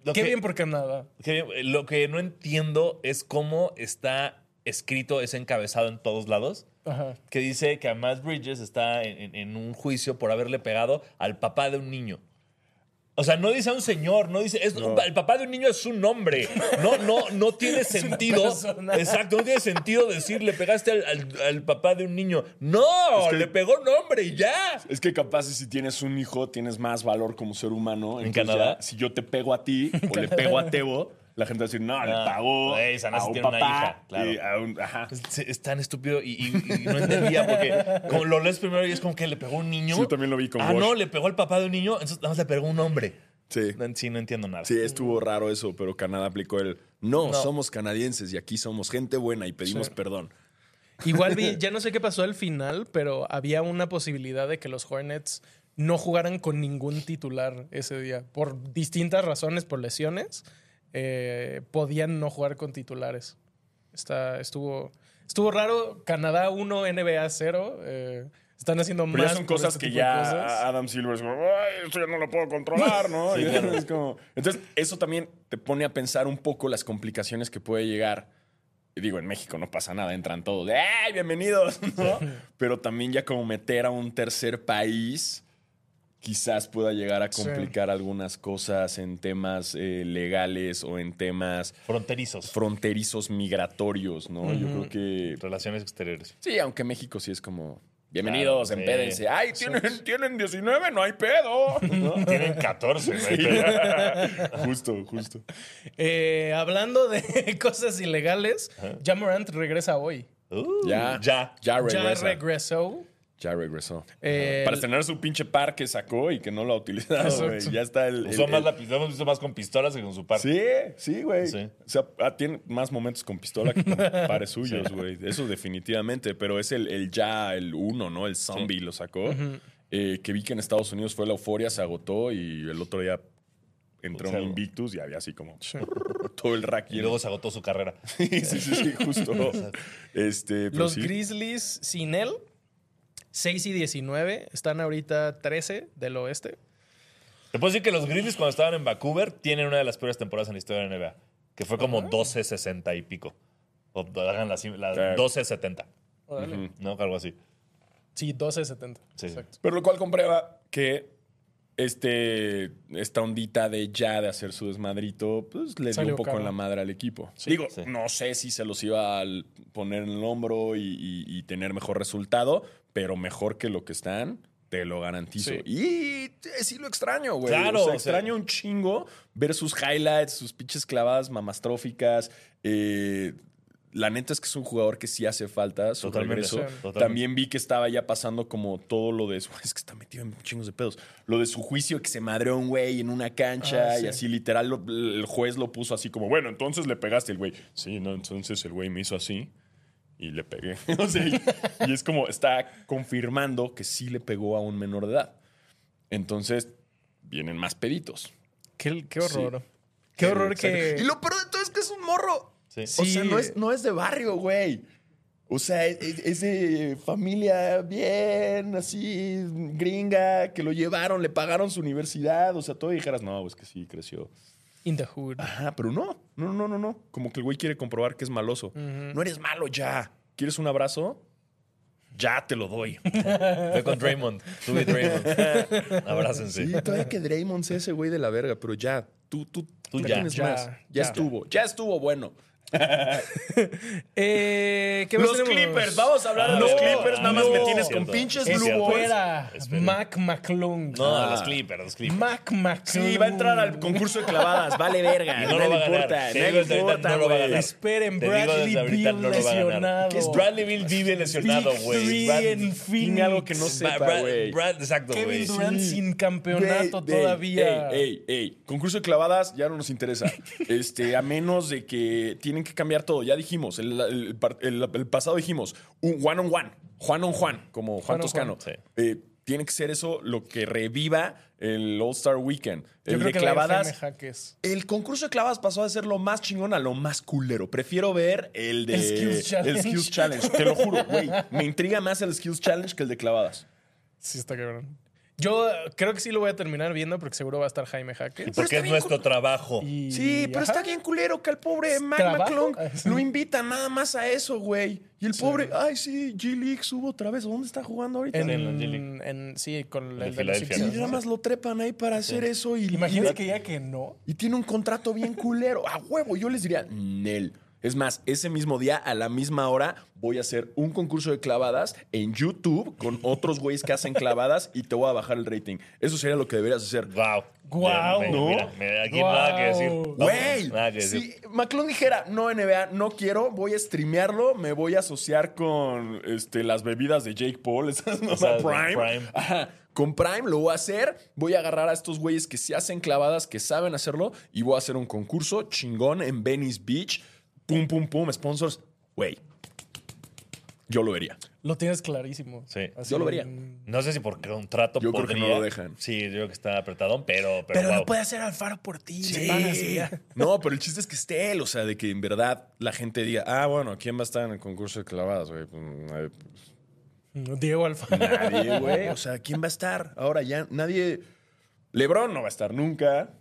Lo Qué que- bien por Canadá. que- lo que no entiendo es cómo está escrito ese encabezado en todos lados. Ajá. que dice que a Miles Bridges está en, en- en un juicio por haberle pegado al papá de un niño. O sea, no dice a un señor, no dice. es- El papá de un niño es un nombre. No, no, no tiene sentido. Exacto, no tiene sentido decir le pegaste al, al- al papá de un niño. No, Es que- le pegó nombre y ya. Es que capaz si tienes un hijo tienes más valor como ser humano. ¿En Canadá? ya, si yo te pego a ti o le pego a Tebo, la gente va a decir, no, le Ah, pagó güey, a un tiene una papá hija, claro. y a un- ajá. Es, es tan estúpido y, y- y no entendía porque como lo lees primero y es como que le pegó a un niño. Sí, yo también lo vi con Ah, Wash. no, le pegó al papá de un niño, entonces nada más le pegó a un hombre. Sí. No, sí, no entiendo nada. Sí, estuvo raro eso, pero Canadá aplicó el, no, No. somos canadienses y aquí somos gente buena y pedimos Sí. perdón. Igual vi, ya no sé qué pasó al final, pero había una posibilidad de que los Hornets no jugaran con ningún titular ese día. Por distintas razones, por lesiones, eh, podían no jugar con titulares. Está, estuvo, estuvo raro. Canadá 1, NBA 0. eh, están haciendo Pero más. ya son cosas este que ya cosas. Adam Silver es como, ay, esto ya no lo puedo controlar, ¿no? Sí, claro. es como- entonces, eso también te pone a pensar un poco las complicaciones que puede llegar digo, en México no pasa nada, entran todos, ¡ay, bienvenidos! ¿no? Pero también ya como meter a un tercer país quizás pueda llegar a Sí. complicar algunas cosas en temas eh, legales o en temas Fronterizos. fronterizos migratorios, ¿no? Yo creo que... Relaciones exteriores. Sí, aunque México sí es como... Bienvenidos, Claro, sí. empédense. ¡Ay, ¿tienen, tienen 19! ¡No hay pedo! ¿no? Tienen 14, güey. justo, justo. Eh, hablando de cosas ilegales, Jamorant regresa hoy. Uh, Ya, Ya. ya Ya regresa. regresó. Ya regresó. Eh, Para estrenar su pinche par que sacó y que no lo ha utilizado, güey. Ya está el. Usó el- más el- la pistola, hemos visto más con pistolas que con su par. Sí, sí, güey. Sí. O sea, ah, tiene más momentos con pistola que con pares suyos, güey. Eso definitivamente. Pero es el, el ya, el uno, ¿no? El zombie lo sacó. Eh, que vi que en Estados Unidos fue la euforia, se agotó y el otro día entró un Observo. Invictus y había así como todo el rack Y lleno. luego se agotó su carrera. sí, sí, sí, sí, justo. este, pero Los sí. Grizzlies sin él, 6 y 19, están ahorita 13 del oeste. Te puedo decir que los Grizzlies cuando estaban en Vancouver tienen una de las peores temporadas en la historia de la NBA. Que fue como 12-60 y pico. O hagan la, la Sí. 12-70. Órale. ¿No? Algo así. Sí, 12-70. Sí. Exacto. Pero lo cual comprueba que este, esta ondita de ya de hacer su desmadrito, pues le dio Salió un poco caro. en la madre al equipo. Digo, sí. no sé si se los iba a poner en el hombro y, y- y tener mejor resultado, pero mejor que lo que están, te lo garantizo. Sí. Y eh, sí lo extraño, güey. Claro, o sea, o sea- extraño un chingo ver sus highlights, sus pinches clavadas mamastróficas. eh, la neta es que es un jugador que sí hace falta. Su Totalmente, regreso. totalmente. También vi que estaba ya pasando como todo lo de su. Es que está metido en chingos de pedos. Lo de su juicio que se madreó un güey en una cancha Ah, y sí. así literal lo- el juez lo puso así como, bueno, entonces le pegaste el güey. Sí, no, entonces el güey me hizo así y le pegué. O sea, y, y es como está confirmando que sí le pegó a un menor de edad. Entonces vienen más peditos. Qué, qué horror. Qué horror que. Y lo peor de todo es que es un morro. Sí. O sea, no es, no es de barrio, güey. O sea, es, es de familia bien, así, gringa, que lo llevaron, le pagaron su universidad. O sea, todo dijeras, no, es que sí, creció. In the hood. Ajá, pero no, no, no, no, no. Como que el güey quiere comprobar que es maloso. No eres malo ya. ¿Quieres un abrazo? Ya te lo doy. Fue con Draymond. Tú y Draymond. Abrácense. Sí, todavía que Draymond sea ese güey de la verga, pero ya, tú, tú, Tú ya ya, tienes ya, más. Ya, ya. estuvo, ya estuvo bueno. Eh, ¿qué más Los tenemos? Clippers, vamos a hablar de Ah, los Clippers. Nada más no. me tienes con pinches Es Blue. Balls. Espera, Espera. Mac McClung. No, Ah. los Clippers, los Clippers. Mac McClung. Sí, va a entrar al concurso de clavadas. Vale, verga. No No le importa, no lo va a güey. Esperen, Bradley Beal lesionado. ¿Qué es Bradley Bill vive lesionado, güey. Dime algo que no sepa, Brad- güey. Brad- exacto, Kevin. Durant Sí. sin campeonato todavía. Ey, ey, ey. Concurso de clavadas ya no nos interesa. Este, a menos de que tienen que cambiar todo. Ya dijimos, el, el par- el- el pasado dijimos, un one on one, Juan on Juan, como Juan Toscano. Juan, sí. Eh, tiene que ser eso lo que reviva el All-Star Weekend. Yo el creo de que la clavadas. El concurso de clavadas pasó de ser lo más chingón a lo más culero. Prefiero ver el de Skills Challenge. el Skills Challenge. Te lo juro, güey. Me intriga más el Skills Challenge que el de clavadas. Sí, está cabrón. Yo creo que sí lo voy a terminar viendo porque seguro va a estar Jaime Jaques. Porque es nuestro trabajo. Y- Sí, pero ajá. está bien culero que al pobre Mac. McClung lo invita nada más a eso, güey. Y el pobre, ay, sí, G-League subo otra vez. ¿Dónde está jugando ahorita? En, Sí, en en- sí, con el de de los Filadelfia, y nada más lo trepan ahí para hacer eso. Y, Imagínate y- que ya que no. Y tiene un contrato bien culero. A huevo, yo les diría, Nel. Es más, ese mismo día, a la misma hora, voy a hacer un concurso de clavadas en YouTube con otros güeyes que hacen clavadas y te voy a bajar el rating. Eso sería lo que deberías hacer. Wow. Guau. Mira, ¿No? Mira, mira, aquí nada que decir. Güey, Nada que decir. si McClung dijera, no NBA, no quiero, voy a streamearlo, me voy a asociar con este, las bebidas de Jake Paul, esas no Prime. Prime. Ajá. Con Prime lo voy a hacer, voy a agarrar a estos güeyes que se hacen clavadas, que saben hacerlo, y voy a hacer un concurso chingón en Venice Beach. Pum, pum, pum, sponsors. Güey, yo lo vería. Lo tienes clarísimo. Sí. Así Yo lo vería. en- No sé si por contrato Yo creo que podría. no lo dejan. Sí, yo creo que está apretadón, pero. Pero, Pero wow. lo puede hacer Alfaro por ti. pagas ya. No, pero el chiste es que esté él, o sea, de que en verdad la gente diga, ah, bueno, ¿quién va a estar en el concurso de clavadas, güey? Pues, nadie, Diego Alfaro. Nadie, güey. O sea, ¿quién va a estar? Ahora ya nadie. LeBron no va a estar nunca.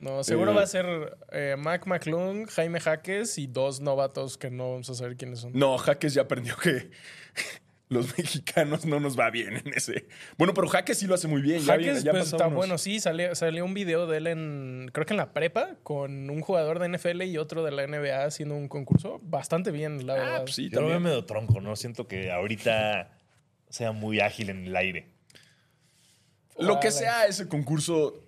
No, seguro Eh. va a ser eh, Mac McClung, Jaime Jaques y dos novatos que no vamos a saber quiénes son. No, Jaques ya aprendió que los mexicanos no nos va bien en ese. Bueno, pero Jaques sí lo hace muy bien. Ya, Jaques, ya pues pasó está unos- bueno, sí, salió, salió un video de él en, creo que en la prepa, con un jugador de NFL y otro de la NBA haciendo un concurso. Bastante bien, la verdad. Ah, pues sí, Yo lo veo también. medio tronco, ¿no? Siento que ahorita sea muy ágil en el aire. Lo que sea ese concurso,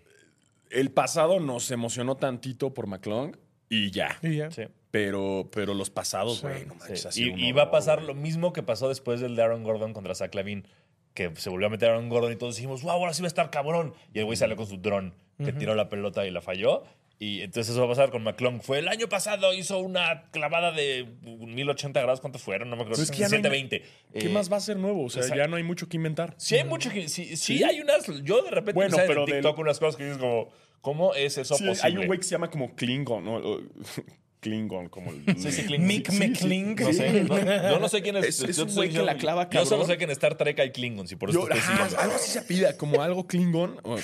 el pasado nos emocionó tantito por McClung y ya. Y ya. Sí. Pero, pero los pasados, Sí. güey, no manches, Sí. ha sido Y, va a pasar lo mismo que pasó después del de Aaron Gordon contra Zach Lavin, que se volvió a meter a Aaron Gordon y todos dijimos, wow, ahora sí va a estar cabrón. Y el güey salió con su dron, que tiró la pelota y la falló. Y entonces eso va a pasar con McClung. Fue el año pasado, hizo una clavada de 1080 grados. ¿Cuántos fueron? No me acuerdo. Pues es que ya no hay- 720. ¿Qué Eh, más va a ser nuevo? O sea, exacto. ya no hay mucho que inventar. Sí hay mucho que... Sí, sí hay unas... Yo de repente Bueno, pero en del- TikTok unas cosas que dices como... ¿Cómo es eso Sí, posible? hay un güey que se llama como Klingon, ¿no? Klingon, como el... Sí, sí, Klingon. Mick Sí, sí, McCling. No sé, no, yo no sé quién es. Es- es yo un güey que la clava Yo solo cabrón. sé que en Star Trek hay Klingons y por eso Yo- te estoy ajá, algo así se pida, como algo Klingon. o-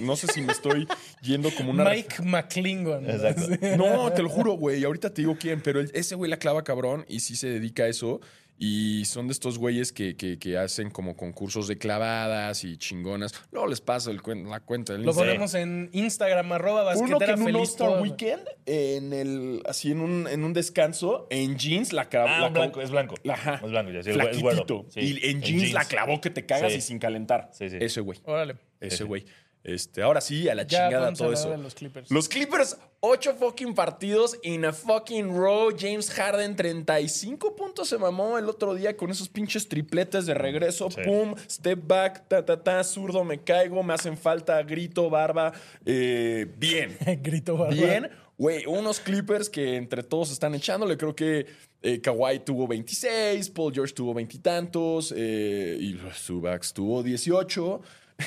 No sé si me estoy yendo como una... Mike McClingon. Exacto. No, te lo juro, güey. Ahorita te digo quién, pero ese güey la clava cabrón y sí se dedica a eso. Y son de estos güeyes que, que- que hacen como concursos de clavadas y chingonas. Luego les paso el la cuenta del Lo Instagram. ponemos en Instagram, arroba Uno que basquetera en un. All-Star. Weekend, en el, así en un, en un descanso, en jeans, la clavó. Ah, la blanco, es blanco. Ajá. Es blanco, ya, sí, es güero. Sí, y en en jeans, jeans. la clavó que te cagas Sí. y sin calentar. Sí, sí. Ese güey. Órale. Ese sí. güey. Este, ahora sí, a la Ya chingada todo eso. los Clippers. Los Clippers, 8 fucking partidos in a fucking row. James Harden, 35 puntos se mamó el otro día con esos pinches tripletes de regreso. Sí. Pum, step back, ta, ta, ta, zurdo, me caigo, me hacen falta, grito, barba. Eh, bien. Grito bárbaro. Bien, güey, unos Clippers que entre todos están echándole. Creo que eh, Kawhi tuvo 26, Paul George tuvo veintitantos eh, y Subax tuvo 18.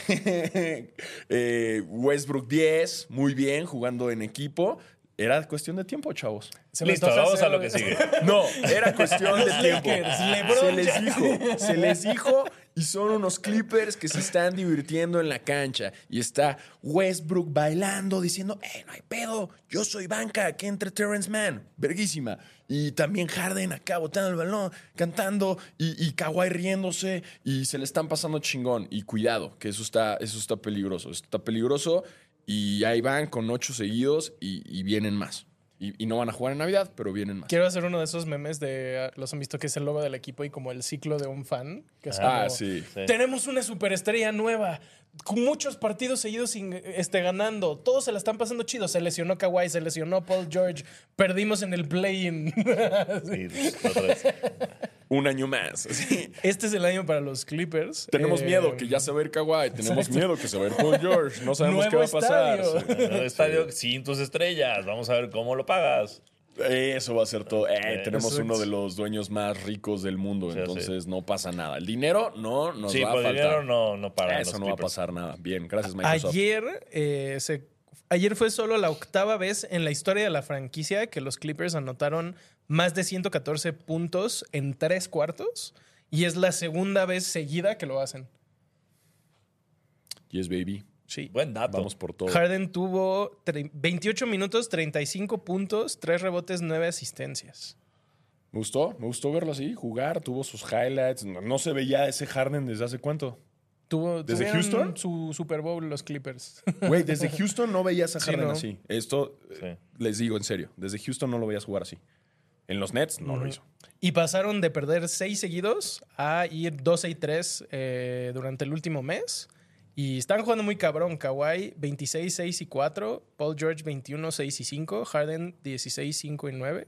Eh, Westbrook 10, muy bien, jugando en equipo. Era cuestión de tiempo, chavos. Se Listo, vamos a lo que sigue. No, era cuestión de tiempo. Se les dijo, se les dijo y son unos Clippers que se están divirtiendo en la cancha y está Westbrook bailando diciendo, "Eh, no hay pedo, yo soy banca, que entre Terrence Mann, verguísima." Y también Harden acá botando el balón, cantando y, y Kawhi riéndose y se le están pasando chingón y cuidado, que eso está eso está peligroso, eso está peligroso y ahí van con ocho seguidos y vienen más. Y, y no van a jugar en Navidad, pero vienen más. Quiero hacer uno de esos memes de. ah, Los han visto que es el logo del equipo y como el ciclo de un fan. Que es Ah, como, sí. Sí. Tenemos una superestrella nueva. Con muchos partidos seguidos sin, este, ganando. Todos se la están pasando chido. Se lesionó Kawhi, se lesionó Paul George. Perdimos en el play-in. Sí, otra vez. Un año más. sí. este es el año para los Clippers. Tenemos Eh, miedo que ya se va a ir Kawhi. Tenemos exacto. miedo que se va a ir Paul George. No sabemos qué va a pasar. estadio. El estadio sin tus estrellas. Vamos a ver cómo lo pagas. Eso va a ser todo. Eh, Eh, tenemos exacto. uno de los dueños más ricos del mundo. Sí, entonces no pasa nada. El dinero no nos sí, va a por faltar. dinero no, no para. Eso no va a pasar nada. Bien, gracias Microsoft. Ayer, eh, se- ayer fue solo la octava vez en la historia de la franquicia que los Clippers anotaron más de 114 puntos en tres cuartos. Y es la segunda vez seguida que lo hacen. Yes, baby. Sí. Buen dato. Vamos por todo. Harden tuvo tre- 28 minutos, 35 puntos, 3 rebotes, 9 asistencias. Me gustó, me gustó verlo así, jugar, tuvo sus highlights. No, no se veía ese Harden desde hace cuánto. Tuvo, ¿Desde tuvieron Houston? Su Super Bowl los Clippers. Güey, desde Houston no veías a Sí, Harden ¿no? así. Esto eh, Sí. les digo en serio. Desde Houston no lo veías jugar así. En los Nets no lo hizo. y pasaron de perder 6 seguidos a ir 12 y 3 eh, durante el último mes. Y están jugando muy cabrón. Kawhi 26, 6 y 4. Paul George 21, 6 y 5. Harden 16, 5 y 9.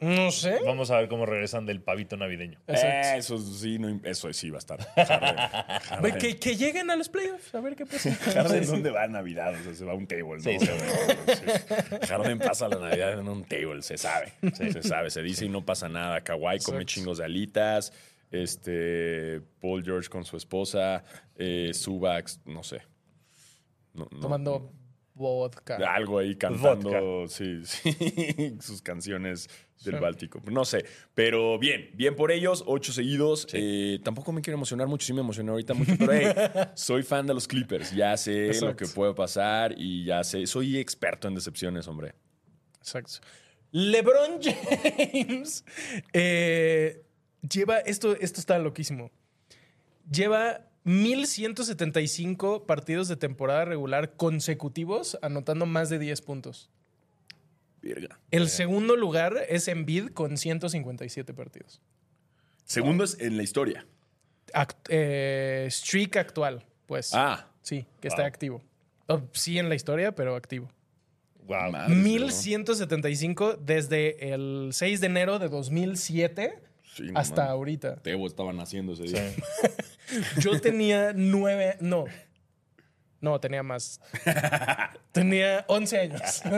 No sé. Vamos a ver cómo regresan del pavito navideño. Exacto. Eh, Eso sí, no, eso sí va a estar. Harden, Ve, Harden. Que, que lleguen a los playoffs, a ver qué pasa. Harden, ¿dónde va a Navidad? O sea, se va a un table, ¿no? Sí, sí. Harden pasa la Navidad en un table, se sabe. Se sabe, se dice y no pasa nada. Kawhi come Exacto. chingos de alitas. Este, Paul George con su esposa. Eh, Subax, no sé. No, no. Tomando vodka. Algo ahí cantando, sí, sí, sus canciones del Sí. Báltico. No sé, pero bien, bien por ellos, ocho seguidos. Eh, tampoco me quiero emocionar mucho, sí me emocioné ahorita mucho, pero hey, soy fan de los Clippers, ya sé lo que puede pasar y ya sé, soy experto en decepciones, hombre. Exacto. LeBron James eh, lleva. Esto, esto está loquísimo. Lleva 1175 partidos de temporada regular consecutivos anotando más de 10 puntos. Virga. El segundo lugar es Embiid con 157 partidos. Segundo es en la historia. Act- eh, streak actual, pues. Ah, Sí, que está activo. Oh, sí en la historia, pero activo. Wow. madres, 1175 desde el 6 de enero de 2007 Sí, no hasta mames. ahorita. Tebo estaban haciendo ese día. Yo tenía nueve, no. No, tenía más. tenía 11 años.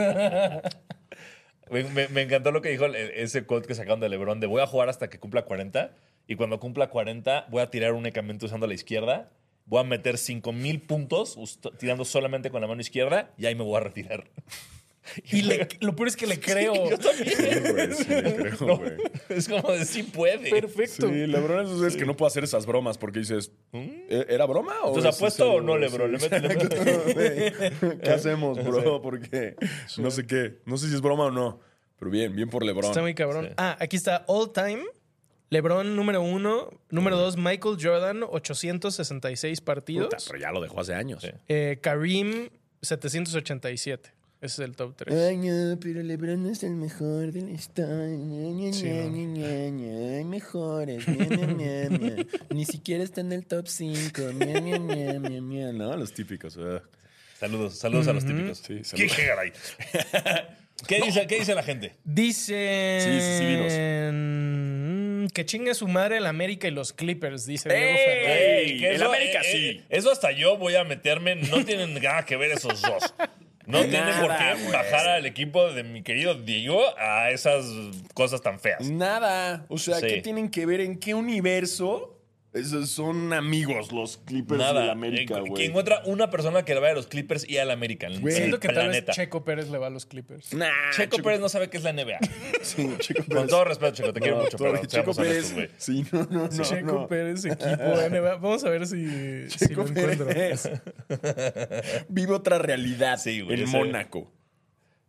Me, me- me encantó lo que dijo ese quote que sacaron de LeBron de voy a jugar hasta que cumpla 40 y cuando cumpla 40 voy a tirar únicamente usando la izquierda. Voy a meter 5000 puntos tirando solamente con la mano izquierda y ahí me voy a retirar. y le- lo peor es que le creo. Yo también. Sí, güey, sí, le creo, No, güey. es como de sí puede. Perfecto. Sí, LeBron es que no puede hacer esas bromas porque dices, ¿e- ¿era broma o Entonces, es ¿apuesto serio? o no, LeBron? Le meto- le meto- ¿Qué hacemos, bro? Porque no sé qué. No sé si es broma o no. Pero bien, bien por LeBron. Está muy cabrón. Sí. Ah, aquí está All Time. LeBron número uno. Número dos, Michael Jordan, 866 partidos. Puta, pero ya lo dejó hace años. Sí. Eh, Karim, 787. Ese es el top 3. Ay, no, pero LeBron no es el mejor de la historia. Sí, no. Hay mejores. Ni siquiera está en el top 5. Ña, Ña, Ña, Ña, Ña. No, los típicos. ¿verdad? Saludos, saludos a los típicos. Sí, ¿Qué, saludos. qué caray? ¿Qué dice, ¿Qué dice la gente? Dicen Sí, sí, sí, dinos. que chingue su madre el América y los Clippers, dice Diego. Ferrer. Ey, el América sí. Eso hasta yo voy a meterme. No tienen nada que ver esos dos. No tienen por qué bajar al equipo de mi querido Diego a esas cosas tan feas. Nada. O sea, Sí. ¿qué tienen que ver? ¿En qué universo? Esos son amigos los Clippers Nada. de América, Eh, güey. que encuentra una persona que le vaya a los Clippers y al América. Güey. el Siento que tal vez Checo Pérez le va a los Clippers. Nah, Checo Pérez no sabe qué es la NBA. Sí, Checo Con todo respeto, Checo, te quiero mucho, pero Checo honestos, Pérez. güey. Sí, no, no, no. Checo no. Pérez, equipo NBA. Vamos a ver si, si Checo lo encuentro. Vive otra realidad Sí, güey, en Mónaco.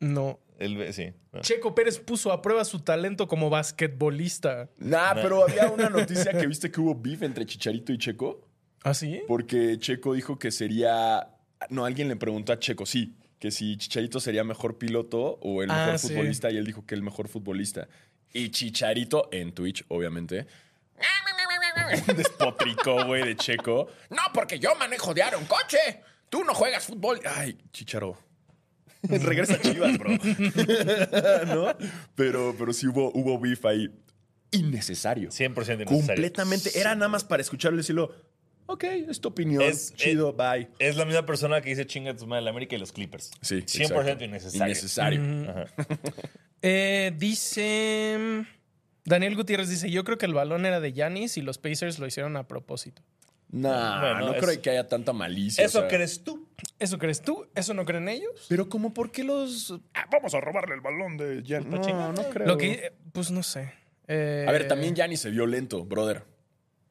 No. El- sí. no. Checo Pérez puso a prueba su talento como basquetbolista. Nah, pero había una noticia que viste que hubo beef entre Chicharito y Checo. ¿Ah, sí? Porque Checo dijo que sería. No, alguien le preguntó a Checo, sí, que si Chicharito sería mejor piloto o el Ah, mejor sí. futbolista, y él dijo que el mejor futbolista. Y Chicharito, en Twitch, obviamente. Despotricó, güey, de Checo. No, porque yo manejo diario un coche. Tú no juegas fútbol. Ay, Chicharo. Regresa a Chivas, bro. ¿No? Pero, pero sí hubo, hubo beef ahí. Innecesario. 100% innecesario. Completamente. Era nada más para escucharlo y decirlo. Ok, es tu opinión. Es- Chido, bye. Es la misma persona que dice chinga tu madre la América y los Clippers. Sí, 100% exacto. innecesario. Innecesario. Eh, dice. Daniel Gutiérrez dice: Yo creo que el balón era de Yanis y los Pacers lo hicieron a propósito. Nah, Bueno, no es- creo que haya tanta malicia. ¿Eso o sea. crees tú? ¿Eso crees tú? ¿Eso no creen ellos? Pero como, ¿por qué los...? Ah, vamos a robarle el balón de Jan. No, no creo. Lo que. eh, Pues no sé. Eh, A ver, también Gianni se vio lento, brother.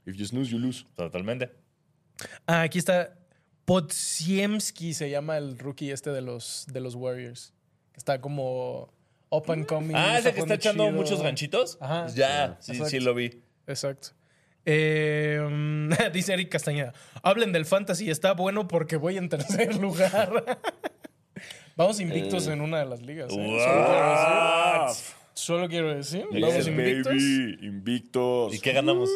If you snooze, you lose. Totalmente. Ah, aquí está. Podziemski se llama el rookie este de los, de los Warriors. Está como up and coming. Ah, ese que está echando chido. muchos ganchitos. Ajá. Ya, sí, sí lo vi. Exacto. Eh, mm, dice Eric Castañeda. Hablen del fantasy, está bueno porque voy en tercer lugar. Vamos invictos en una de las ligas. ¿eh? What? Solo quiero decir. Solo quiero decir. Yes, Vamos invictos. baby. Invictos. ¿Y qué ganamos?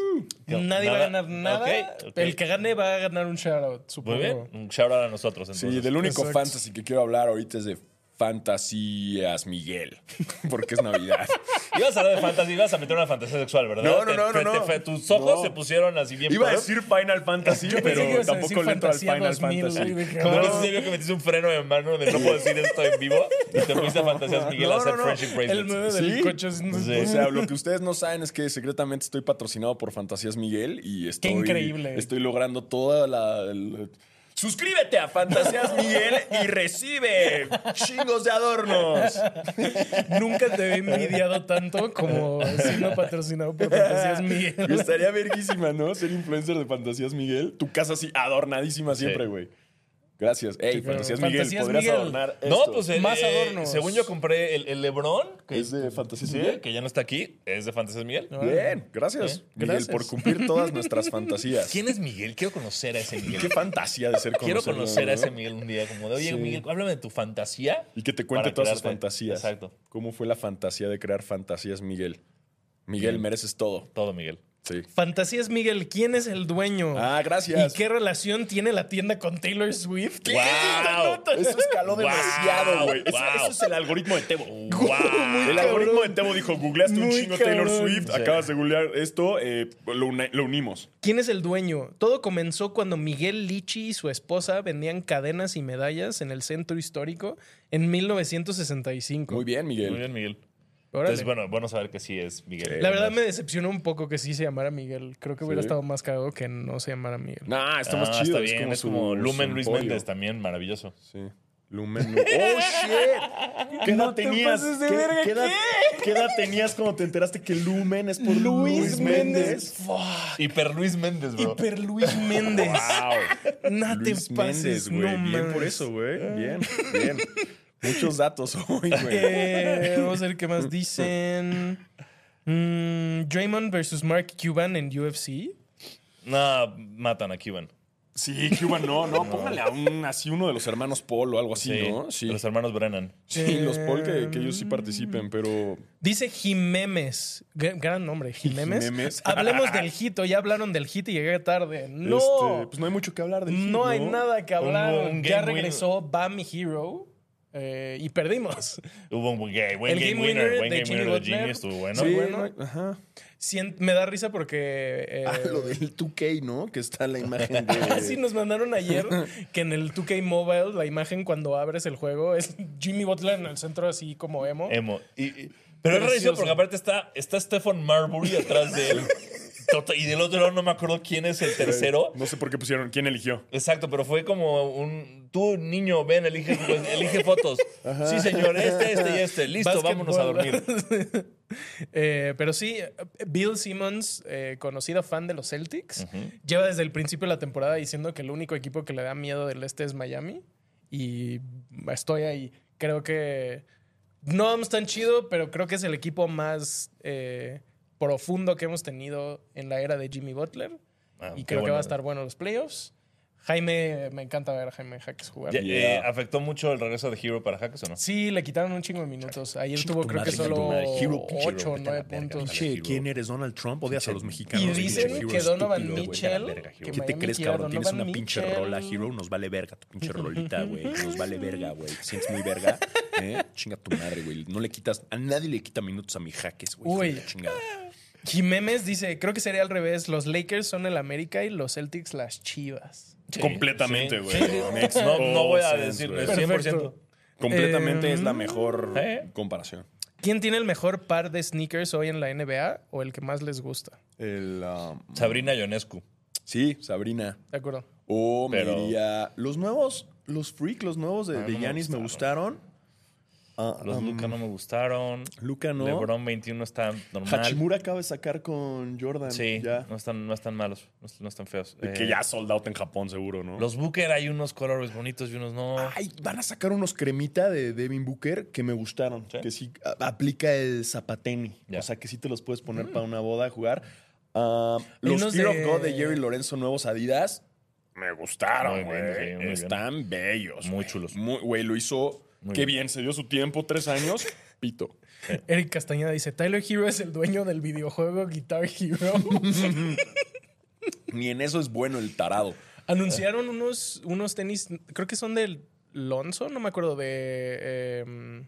¿Qué- Nadie va a ganar nada. El que gane va a ganar un shoutout, supongo. Muy bien. Un shout out a nosotros, entonces. Sí, del único Exacto. fantasy que quiero hablar ahorita es de Fantasías Miguel. Porque es Navidad. Ibas a hablar de fantasy, ibas a meter una fantasía sexual, ¿verdad? No, no, Te- no, te- no, te- no. tus ojos No. se pusieron así bien Iba a decir Final Fantasy, pero tampoco le entro al Fantasía Final 2000, Fantasy. Como no. no que metiste un freno de mano de no puedo decir esto en vivo y te fuiste a Fantasías Miguel a hacer no, no. friendship El bracelets. nueve del ¿Sí? coche. es- Sí. O sea, lo que ustedes no saben es que secretamente estoy patrocinado por Fantasías Miguel y estoy. increíble. Estoy logrando toda la. el- Suscríbete a Fantasías Miguel y recibe chingos de adornos. Nunca te he envidiado tanto como siendo patrocinado por Fantasías Miguel. Estaría verguísima, ¿no? Ser influencer de Fantasías Miguel. Tu casa así adornadísima siempre, Sí. Gracias. Ey, Fantasías Miguel, Fantasías podrías Miguel. adornar No, pues el, Más eh, adornos. según yo compré el, el Lebrón, que ¿Es de Fantasías sí, Miguel? que ya no está aquí, es de Fantasías Miguel. Bien, gracias, ¿Eh? Miguel, Gracias. por cumplir todas nuestras fantasías. ¿Quién es Miguel? Quiero conocer a ese Miguel. Qué fantasía de ser Quiero conocer a ese Miguel un día, como de, oye, Sí. Miguel, háblame de tu fantasía. Y que te cuente todas sus fantasías. Exacto. ¿Cómo fue la fantasía de crear fantasías, Miguel? Miguel, Bien. mereces todo. Todo, Miguel. Sí. Fantasías Miguel, ¿quién es el dueño? Ah, gracias. ¿Y qué relación tiene la tienda con Taylor Swift? ¿Qué ¡Guau! es esta nota? Eso escaló Wow, demasiado, güey. Eso, wow. eso es el algoritmo de Tebo. ¡Wow! El algoritmo de Tebo dijo, googleaste un Muy chingo Taylor cabrón. Swift, Sí. acabas de googlear esto, eh, lo, uni- lo unimos. ¿Quién es el dueño? Todo comenzó cuando Miguel Lichi y su esposa vendían cadenas y medallas en el centro histórico en 1965. Muy bien, Miguel. Muy bien, Miguel. Órale. Entonces, bueno, bueno saber que sí es Miguel. La verdad me decepcionó un poco que sí se llamara Miguel. Creo que hubiera Sí. estado más cagado que no se llamara Miguel. Nah, está Ah, más chido. Está bien, es como, su- Lumen su Luis. Méndez también, maravilloso. Sí. Lumen. Lu- ¡Oh, shit! ¿Qué edad tenías? pases de ¿Qué, verga, qué edad, qué edad tenías cuando te enteraste que Lumen es por Luis, Méndez? Hiper Luis Méndez, bro. Hiper Luis Méndez. ¡Wow! No te Luis pases, Méndez, güey. no bien por mames. eso, güey. Bien, bien. Muchos datos hoy, güey. Eh, vamos a ver qué más dicen. Mm, Draymond versus Mark Cuban en UFC. No, matan a Cuban. Sí, Cuban no, no. Póngale a un, así uno de los hermanos Paul o algo así, Sí, ¿no? Sí. Los hermanos Brennan. Sí, los Paul que, que ellos sí participen, pero. Dice Jiménez. Gran nombre, Jiménez. Jiménez. Hablemos del hito. Ya hablaron del hit y llegué tarde. No. este, pues no hay mucho que hablar del hit, no hay nada que hablar. Un- un ya regresó Bami Hero eh, y perdimos. Hubo un buen game, buen El game, game winner. winner Buen de game Jimmy winner de. Jimmy estuvo bueno. Sí, ajá. Me da risa porque. eh, Ah, lo del 2K, ¿no? Que está la imagen de. Sí, nos mandaron ayer que en el 2K Mobile la imagen cuando abres el juego es Jimmy Butler en el centro así como emo. Emo. Y- y- pero es porque aparte está, está Stephen Marbury atrás de él. Y del otro lado no me acuerdo quién es el tercero. No sé por qué pusieron. ¿Quién eligió? Exacto, pero fue como un. Tú, niño, ven, elige, pues, elige fotos. Sí, señor, este, este y este. Listo, vámonos a dormir. Eh, pero sí, Bill Simmons, eh, conocido fan de los Celtics, lleva desde el principio de la temporada diciendo que el único equipo que le da miedo del este es Miami. Y estoy ahí. Creo que no vamos tan chido, pero creo que es el equipo más eh, profundo que hemos tenido en la era de Jimmy Butler. Ah, y creo que va a estar bueno los playoffs. Jaime, me encanta ver a Jaime Jaques jugar. Yeah. eh, ¿Afectó mucho el regreso de Hero para Hackers o no? Sí, le quitaron un chingo de minutos. Ayer tuvo tu creo que solo. Hero, pinche 8 o Hero, vete a la 9 verga, puntos. Che, ¿quién eres? ¿Donald Trump? Odias a los mexicanos. Y dicen Hero que Donovan estúpido. Mitchell, la verga, ¿Qué te crees, cabrón? Tienes una pinche Mitchell. rola, Hero. Nos vale verga tu pinche rolita, güey. Nos vale verga, güey. ¿Te sientes muy verga? ¿Eh? Chinga tu madre, güey. No le quitas... A nadie le quita minutos a mis jaques, güey. Uy. chingada. Jiménez dice, creo que sería al revés. Los Lakers son el América y los Celtics las Chivas. Completamente, güey. sí, sí. Makes No, no voy a decir güey. 100%. Perfecto. Completamente Eh, es la mejor ¿eh? comparación. ¿Quién tiene el mejor par de sneakers hoy en la NBA o el que más les gusta? El, um, Sabrina Ionescu. sí, Sabrina. ¿De acuerdo? O me Pero- diría. Los nuevos, los freak, los nuevos de Ah, me Giannis me gustaron. Ah, Los um, Luca no me gustaron. Luka no. LeBron 21 está normal. Hachimura acaba de sacar con Jordan. Sí, Ya. no están, no están malos, no, están feos. Que Eh, ya sold out en Japón, seguro, ¿no? Los Booker hay unos colores bonitos y unos no. Ay, van a sacar unos cremita de Devin Booker que me gustaron. ¿Sí? Que sí a- aplica el zapateni. Ya. O sea, que sí te los puedes poner para una boda a jugar. Hay los Fear de- of God de Jerry Lorenzo nuevos Adidas me gustaron, güey. Están bellos. Muy güey. chulos. Güey, lo hizo. Muy qué bien. bien. se dio su tiempo, tres años. Pito. Eric Castañeda dice, Tyler Hero es el dueño del videojuego Guitar Hero. Ni en eso es bueno el tarado. Anunciaron unos, unos tenis, creo que son del Lonzo, no me acuerdo de... em,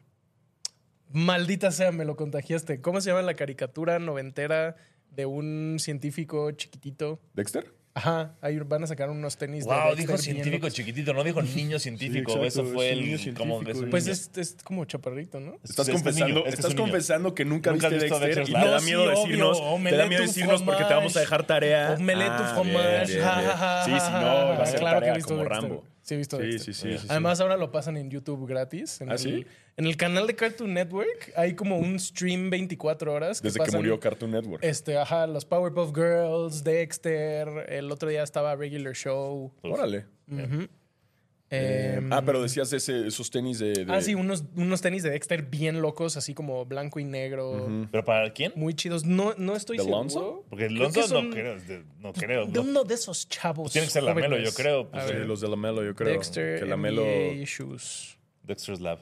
maldita sea, me lo contagiaste. ¿Cómo se llama la caricatura noventera de un científico chiquitito? ¿Dexter? Ajá, ahí van a sacar unos tenis de Wow, Dexter dijo científico chiquitito, no dijo niño científico. exacto, Eso fue es el. como científico, es Pues es, es como chaparrito, ¿no? Estás Es- es confesando, estás confesando que nunca, Nunca viste Dexter, Dexter's y te da miedo sí, decirnos, obvio. te da miedo decirnos porque te vamos a dejar tarea. Omelette au Ah, fromage. bien, bien, Sí, si ja, no, va a ser claro que he tarea visto como Dexter. Rambo. Sí, he visto Sí, Dexter. sí, sí, sí. Además, ahora lo pasan en YouTube gratis. En ¿Ah, el, sí? En el canal de Cartoon Network hay como un stream 24 horas. Desde que murió Cartoon Network. Este, ajá, los Powerpuff Girls, Dexter. El otro día estaba Regular Show. Órale. Ujú. Eh, Em, ah, pero decías ese- esos tenis de... de- Ah, sí, unos, unos tenis de Dexter bien locos, así como blanco y negro. ¿Pero para quién? Muy chidos. No, no estoy ¿De seguro. Lonzo? Porque Lonzo son no creo. de- No creo. De no. uno de esos chavos. Tiene que ser Lamelo, yo creo. Pues, Sí, los de Lamelo, yo creo. Dexter que Lamelo... NBA shoes. Dexter's Lab.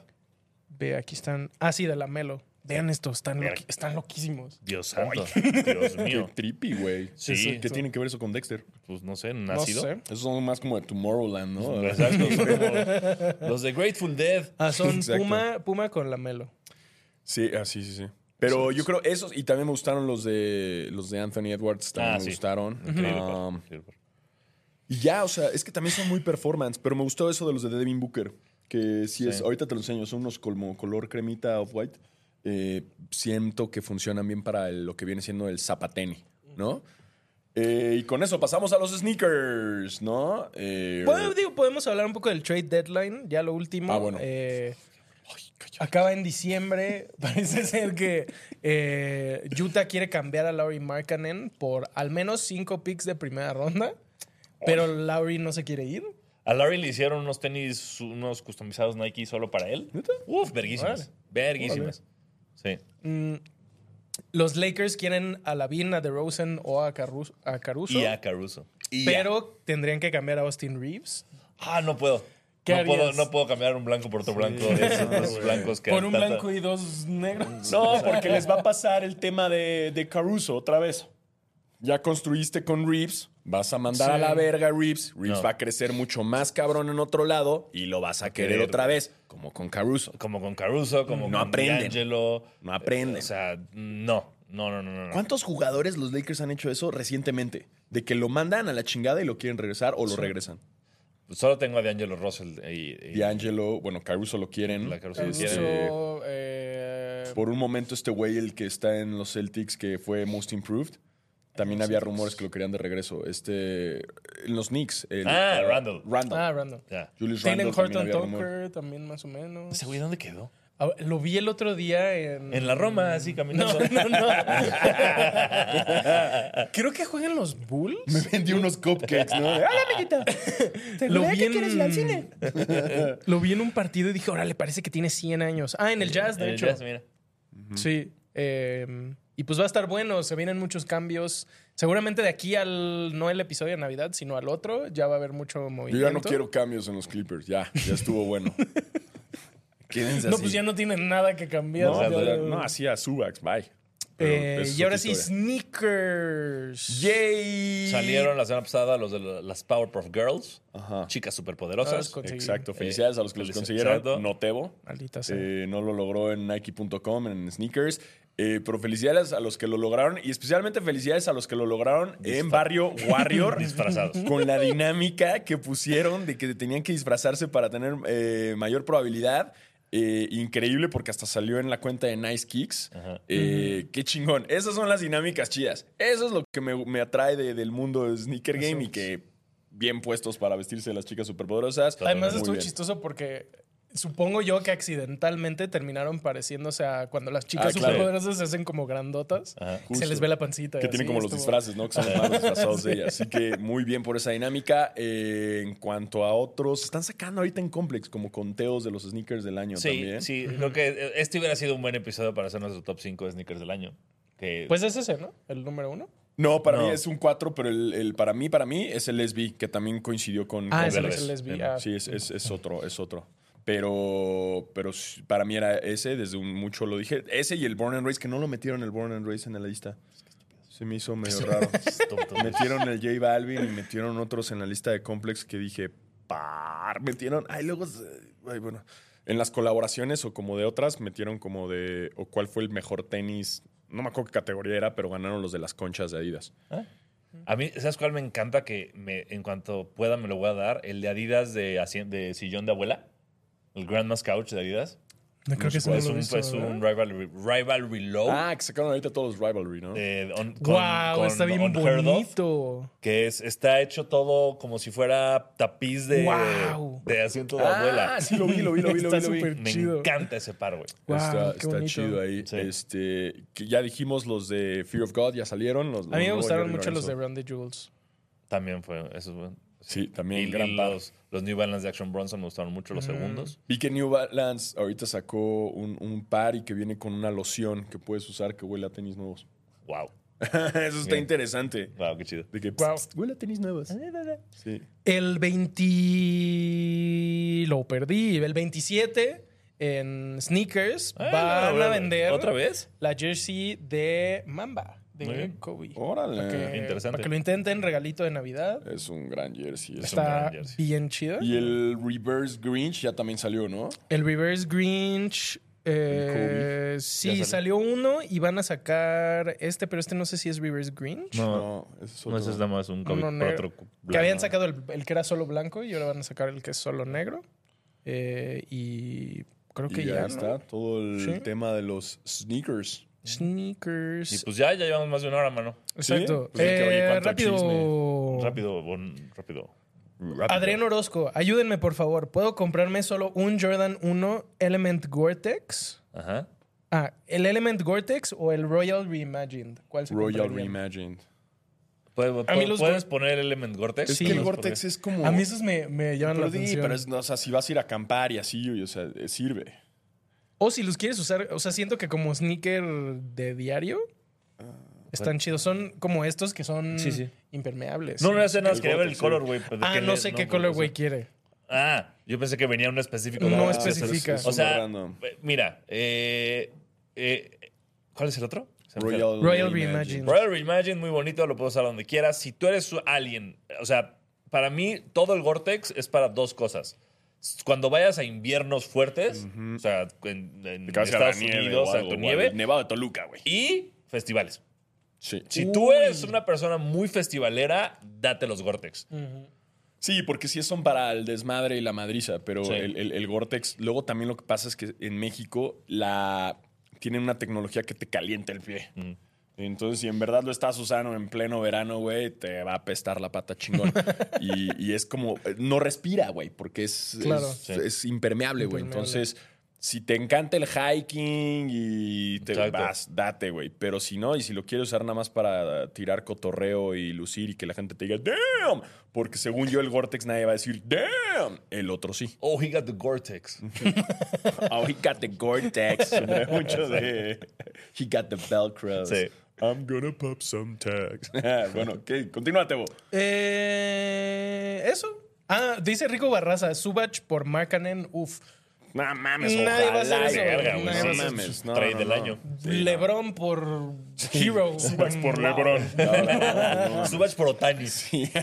Ve, aquí están. Ah, sí, de Lamelo. Vean estos, están, Mira. loqui- están loquísimos. Dios santo. Dios Qué mío. trippy, güey. Sí. ¿Qué tiene que ver eso con Dexter? Pues no sé, No nacido. sé. Esos son más como de Tomorrowland, ¿no? Exacto. son como los de Grateful Dead. Ah, son Exacto. Puma, Puma con Lamelo. Sí, ah, sí, sí, sí. Pero yo creo esos, y también me gustaron los de los de Anthony Edwards, también Ah, me sí. gustaron. Increíble Um, par, increíble par. y ya, o sea, es que también son muy performance, pero me gustó eso de los de Devin Booker, que si es, Sí. ahorita te lo enseño, son unos como color cremita off-white. Eh, siento que funcionan bien para el- lo que viene siendo el zapateni, ¿no? Eh, y con eso pasamos a los sneakers, ¿no? Eh, Bueno, digo, podemos hablar un poco del trade deadline, ya lo último. Ah, bueno. Eh, acaba en diciembre. Parece ser que eh, Utah quiere cambiar a Laurie Markkanen por al menos cinco picks de primera ronda. Pero Laurie no se quiere ir. A Larry le hicieron unos tenis, unos customizados Nike solo para él. Uf, verguísimas. Verguísimas. Sí. Mm, los Lakers quieren a Lavin, a DeRozan o a, Caruso, a Caruso. Y a Caruso. Y pero tendrían que cambiar a Austin Reeves. Ah, no puedo. ¿Qué No puedo, no puedo cambiar un blanco por otro blanco esos dos blancos que Por un tanta- blanco y dos negros. No, porque les va a pasar el tema de, de Caruso otra vez. Ya construiste con Reeves, vas a mandar Sí. a la verga a Reeves. Reeves No. va a crecer mucho más cabrón en otro lado y lo vas a querer querer. otra vez, como con Caruso. Como con Caruso, como No con aprenden. D'Angelo. No aprenden. Eh, O sea, no. No, no, no, no. ¿Cuántos jugadores los Lakers han hecho eso recientemente? De que lo mandan a la chingada y lo quieren regresar o lo regresan. Solo tengo a D'Angelo Russell y, y- D'Angelo, bueno, Caruso lo quieren. La Caruso Caruso, quiere. eh, Por un momento este güey, el que está en los Celtics, que fue Most Improved, también había rumores que lo querían de regreso. Este, en los Knicks. el- Ah, Randall. Randall. ah, Randall. Ya. Julius también Horton. Tucker también más o menos. ¿Ese güey dónde quedó? Ah, Lo vi el otro día en... En la Roma, así caminando. No, no, no. Creo que juegan los Bulls. Me vendió unos cupcakes, ¿no? ¡Hola, amiguita! Lo vi en... Lo vi en un partido y dije, órale, parece que tiene 100 años. Ah, en el Jazz, de En el hecho. jazz, mira. Sí. eh, y pues va a estar bueno, se vienen muchos cambios. Seguramente de aquí al, no el episodio de Navidad, sino al otro, ya va a haber mucho Yo movimiento. ya no quiero cambios en los Clippers. Ya, ya estuvo bueno. Quédense No, así. pues ya no tienen nada que cambiar. No, ya- no, así a Subax, bye. Eh, esa es y ahora sí, sneakers. ¡Yay! Salieron la semana pasada los de la- las Powerpuff Girls. Ajá. Chicas superpoderosas. Exacto. Felicidades a los que los consiguieron. Notebo. Maldita sea. Eh, no lo logró en Nike.com, en sneakers. Eh, pero felicidades a los que lo lograron y especialmente felicidades a los que lo lograron en Barrio Warrior. Disfrazados. Con la dinámica que pusieron de que tenían que disfrazarse para tener eh, mayor probabilidad. Eh, increíble porque hasta salió en la cuenta de Nice Kicks. Eh, Qué chingón. Esas son las dinámicas chidas. Eso es lo que me, me atrae de- del mundo de Sneaker Game y que bien puestos para vestirse de las chicas superpoderosas. Además estuvo chistoso porque supongo yo que accidentalmente terminaron pareciéndose a cuando las chicas Ah, claro. superpoderosas se hacen como grandotas. Ajá. Se les ve la pancita. Que tienen como los estuvo- disfraces, ¿no? Que son los malos disfrazados de ella. Así que muy bien por esa dinámica. Eh, en cuanto a otros, están sacando ahorita en Complex como conteos de los sneakers del año Sí, también. sí. Creo que este hubiera sido un buen episodio para hacer nuestro top 5 de sneakers del año. Que Pues es ese, ¿no? El número uno. No, para No. mí es un 4, pero el, el- para mí, para mí es el SB, que también coincidió con. Ah, con es el lesbi. Bien. ah. Sí, es, es- es otro, es otro. Pero, pero para mí era ese, desde un mucho lo dije. Ese y el Born and Race, que no lo metieron el Born and Race en la lista. Se me hizo medio raro. metieron el J Balvin y metieron otros en la lista de Complex que dije, par, metieron. Ay, luego, ay, bueno. En las colaboraciones o como de otras, metieron como de, o cuál fue el mejor tenis. No me acuerdo qué categoría era, pero ganaron los de las conchas de Adidas. ¿Ah? A mí, ¿sabes cuál me encanta? Que me, en cuanto pueda me lo voy a dar. El de Adidas de, de sillón de abuela. El Grandma's Couch de Adidas. No creo que eso no es lo he un, es un ¿verdad? rivalry, rivalry low. Ah, que sacaron ahorita todos los Rivalry, ¿no? eh, on- con- Wow, con está bien of, bonito. que es, está hecho todo como si fuera tapiz de, de asiento de abuela. Ah, sí, lo vi, lo vi, lo vi, lo Está vi. lo vi. súper Me chido. encanta ese par, güey. Wow, está qué está bonito. chido ahí. Sí. Este, que ya dijimos los de Fear of God, ya salieron. Los, A mí me gustaron mucho los de. Run the Jewels. También fue, eso es bueno. Sí, también Y, gran y par. los, los New Balance de Action Bronson me gustaron mucho los segundos. Vi que New Balance ahorita sacó un, un par y que viene con una loción que puedes usar que huele a tenis nuevos. Wow. Eso está Bien. interesante. Wow, qué chido. De que Wow. pst, huele a tenis nuevos. Sí. El 20... Lo perdí. El 27 en Sneakers Ah, van no, a no, vender ¿Otra vez? la jersey de Mamba, de. Kobe. Órale. Para que, Interesante. para que lo intenten, regalito de Navidad. Es un gran jersey. es un Está gran jersey. bien chido. Y el Reverse Grinch ya también salió, ¿no? El Reverse Grinch. eh, sí, salió uno y van a sacar este, pero este no sé si es Reverse Grinch. No, ese es no, otro. ese es nada más un Uno negro. otro Que habían sacado el, el que era solo blanco y ahora van a sacar el que es solo negro. Eh, y creo Y que ya ya, ¿no? está todo el Sí. tema de los sneakers. Sneakers. Y pues ya, ya llevamos más de una hora, mano. Exacto. Pues oye, Eh, cuánto rápido. Rápido, bon- rápido. Rápido. Adrián Orozco, ayúdenme por favor. ¿Puedo comprarme solo un Jordan 1 Element Gore-Tex? Ajá. Ah, ¿el Element Gore-Tex o el Royal Reimagined? ¿Cuál se Royal? Reimagined. ¿Puedes, A mí los puedes poner Element Gore-Tex? Es Sí. que el Gore-Tex es como... A mí esos me, me llaman Pero, la sí, atención. pero es, no, o sea, si vas a ir a acampar y así, o sea, eh, sirve. O si los quieres usar, o sea, siento que como sneaker de diario están chidos. Son como estos que son Sí, sí. impermeables. No, no, ese nada más quería ver el color, güey. Ah, no sé qué color, güey, quiere. Ah, yo pensé que venía uno específico. No para- especifica. Es O sea, mira, eh, eh, ¿cuál es el otro? Royal, Royal Reimagined. Royal Reimagine, muy bonito, lo puedo usar donde quieras. Si tú eres alguien, o sea, para mí todo el Gore-Tex es para dos cosas. Cuando vayas a inviernos fuertes, o sea, en, en Estados nieve Unidos, o algo, nieve, Nevado de Toluca, güey. y festivales. Sí. Si tú eres una persona muy festivalera, date los Gore-Tex. Sí, porque sí son para el desmadre y la madriza, pero Sí. el, el- el Gore-Tex, luego también lo que pasa es que en México la tienen una tecnología que te calienta el pie. Entonces, si en verdad lo estás usando en pleno verano, güey, te va a apestar la pata chingón. y, y es como, no respira, güey, porque es, Claro. es, Sí. es impermeable, güey. Entonces, si te encanta el hiking y te Exacto. vas, date, güey. Pero si no, y si lo quieres usar nada más para tirar cotorreo y lucir y que la gente te diga, damn, porque según yo el Gore-Tex nadie va a decir, damn, el otro sí. Oh, he got the Gore-Tex. Oh, he got the Gore-Tex. Mucho de, he got the Velcro. Sí. I'm gonna pop some tags. bueno, ok, continúate, vos. Eh, eso. Ah, dice Rico Barraza, Subach por Markkanen, uf. No mames, Nadie va a hacer eso, Verga, güey. güey. Nadie no va a hacer mames. eso. No, Trade no, del no. año. Lebron por Hero. Subach por. LeBron. No, no, no, no. Subach por Otani.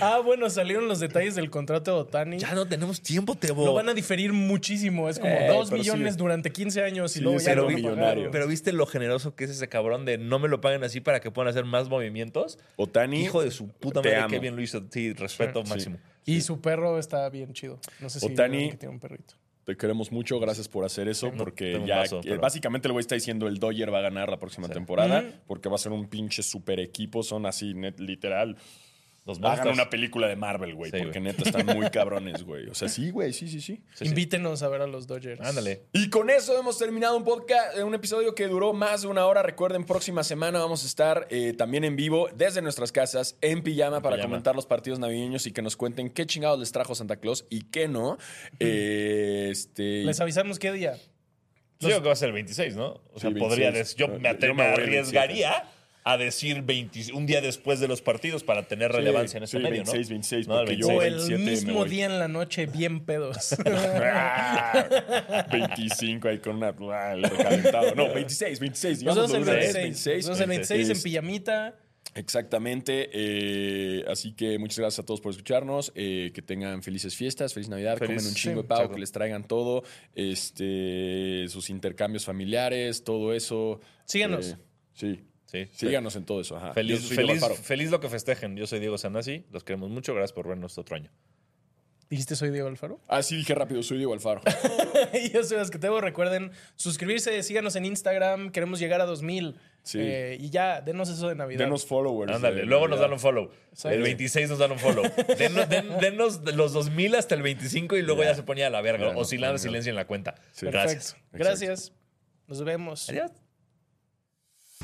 Ah, bueno, salieron los detalles del contrato de Otani. Ya no tenemos tiempo, Tebo. Lo van a diferir muchísimo. Es como Eh, 2 pero millones sí. durante 15 años y Sí, luego ya cero lo van a millonario. pagar. Pero viste lo generoso que es ese cabrón de no me lo paguen así para que puedan hacer más movimientos. Otani. Hijo de su puta te madre, amo. qué bien lo hizo. Sí, respeto Sí. máximo. Y su perro está bien chido. No sé si Otani- que tiene un perrito. Te queremos mucho, gracias por hacer eso, porque ya pero- básicamente el güey está diciendo el Dodger va a ganar la próxima temporada, porque va a ser un pinche super equipo, son así, net, literal. Los Hagan una película de Marvel, güey, Sí, porque güey. neta están muy cabrones, güey. O sea, sí, güey, sí, sí, sí. Sí, sí. Invítenos a ver a los Dodgers. Ándale. Y con eso hemos terminado un podcast, eh, un episodio que duró más de una hora. Recuerden, próxima semana vamos a estar eh, también en vivo desde nuestras casas, en pijama, para pijama. comentar los partidos navideños y que nos cuenten qué chingados les trajo Santa Claus y qué no. Eh, este, Les avisamos qué día. Yo digo que va a ser el 26, ¿no? O sea, Sí, podría 26. decir, yo me, atre- yo me me voy el arriesgaría a decir 20 un día después de los partidos para tener relevancia en ese sí, medio, 26, ¿no? 26, No, el porque yo- O 26. el 27 me mismo día en la noche, bien pedos. Ah, 25 ahí con una ah, recalentado. No, 26, 26. Nos digamos, vemos el de una vez, 26. Nos vemos el 26 en pijamita. Exactamente. eh, así que muchas gracias a todos por escucharnos. eh, que tengan felices fiestas, feliz Navidad, Feliz- comen un chingo sí, de pavo, que les traigan todo, este, sus intercambios familiares, todo eso. Síganos. Eh, sí. Sí. Síganos en todo eso. Ajá. Feliz, feliz, Alfaro. feliz lo que festejen. Yo soy Diego Sanasi. Los queremos mucho. Gracias por vernos otro año. ¿Dijiste soy Diego Alfaro? Ah, sí, dije rápido, soy Diego Alfaro. y yo soy Basquetebo. Recuerden suscribirse, síganos en Instagram. Queremos llegar a 2000. Sí. Eh, y ya, denos eso de Navidad. Denos followers. Ándale, de luego nos dan un follow. El 26 nos dan un follow. Denos, den- denos los 2000 hasta el 25 y luego ya, se ponía a la verga. Ya, no, Oscilando no, no. silencio en la cuenta. Sí. Gracias. Perfecto. Gracias. Nos vemos. Adiós.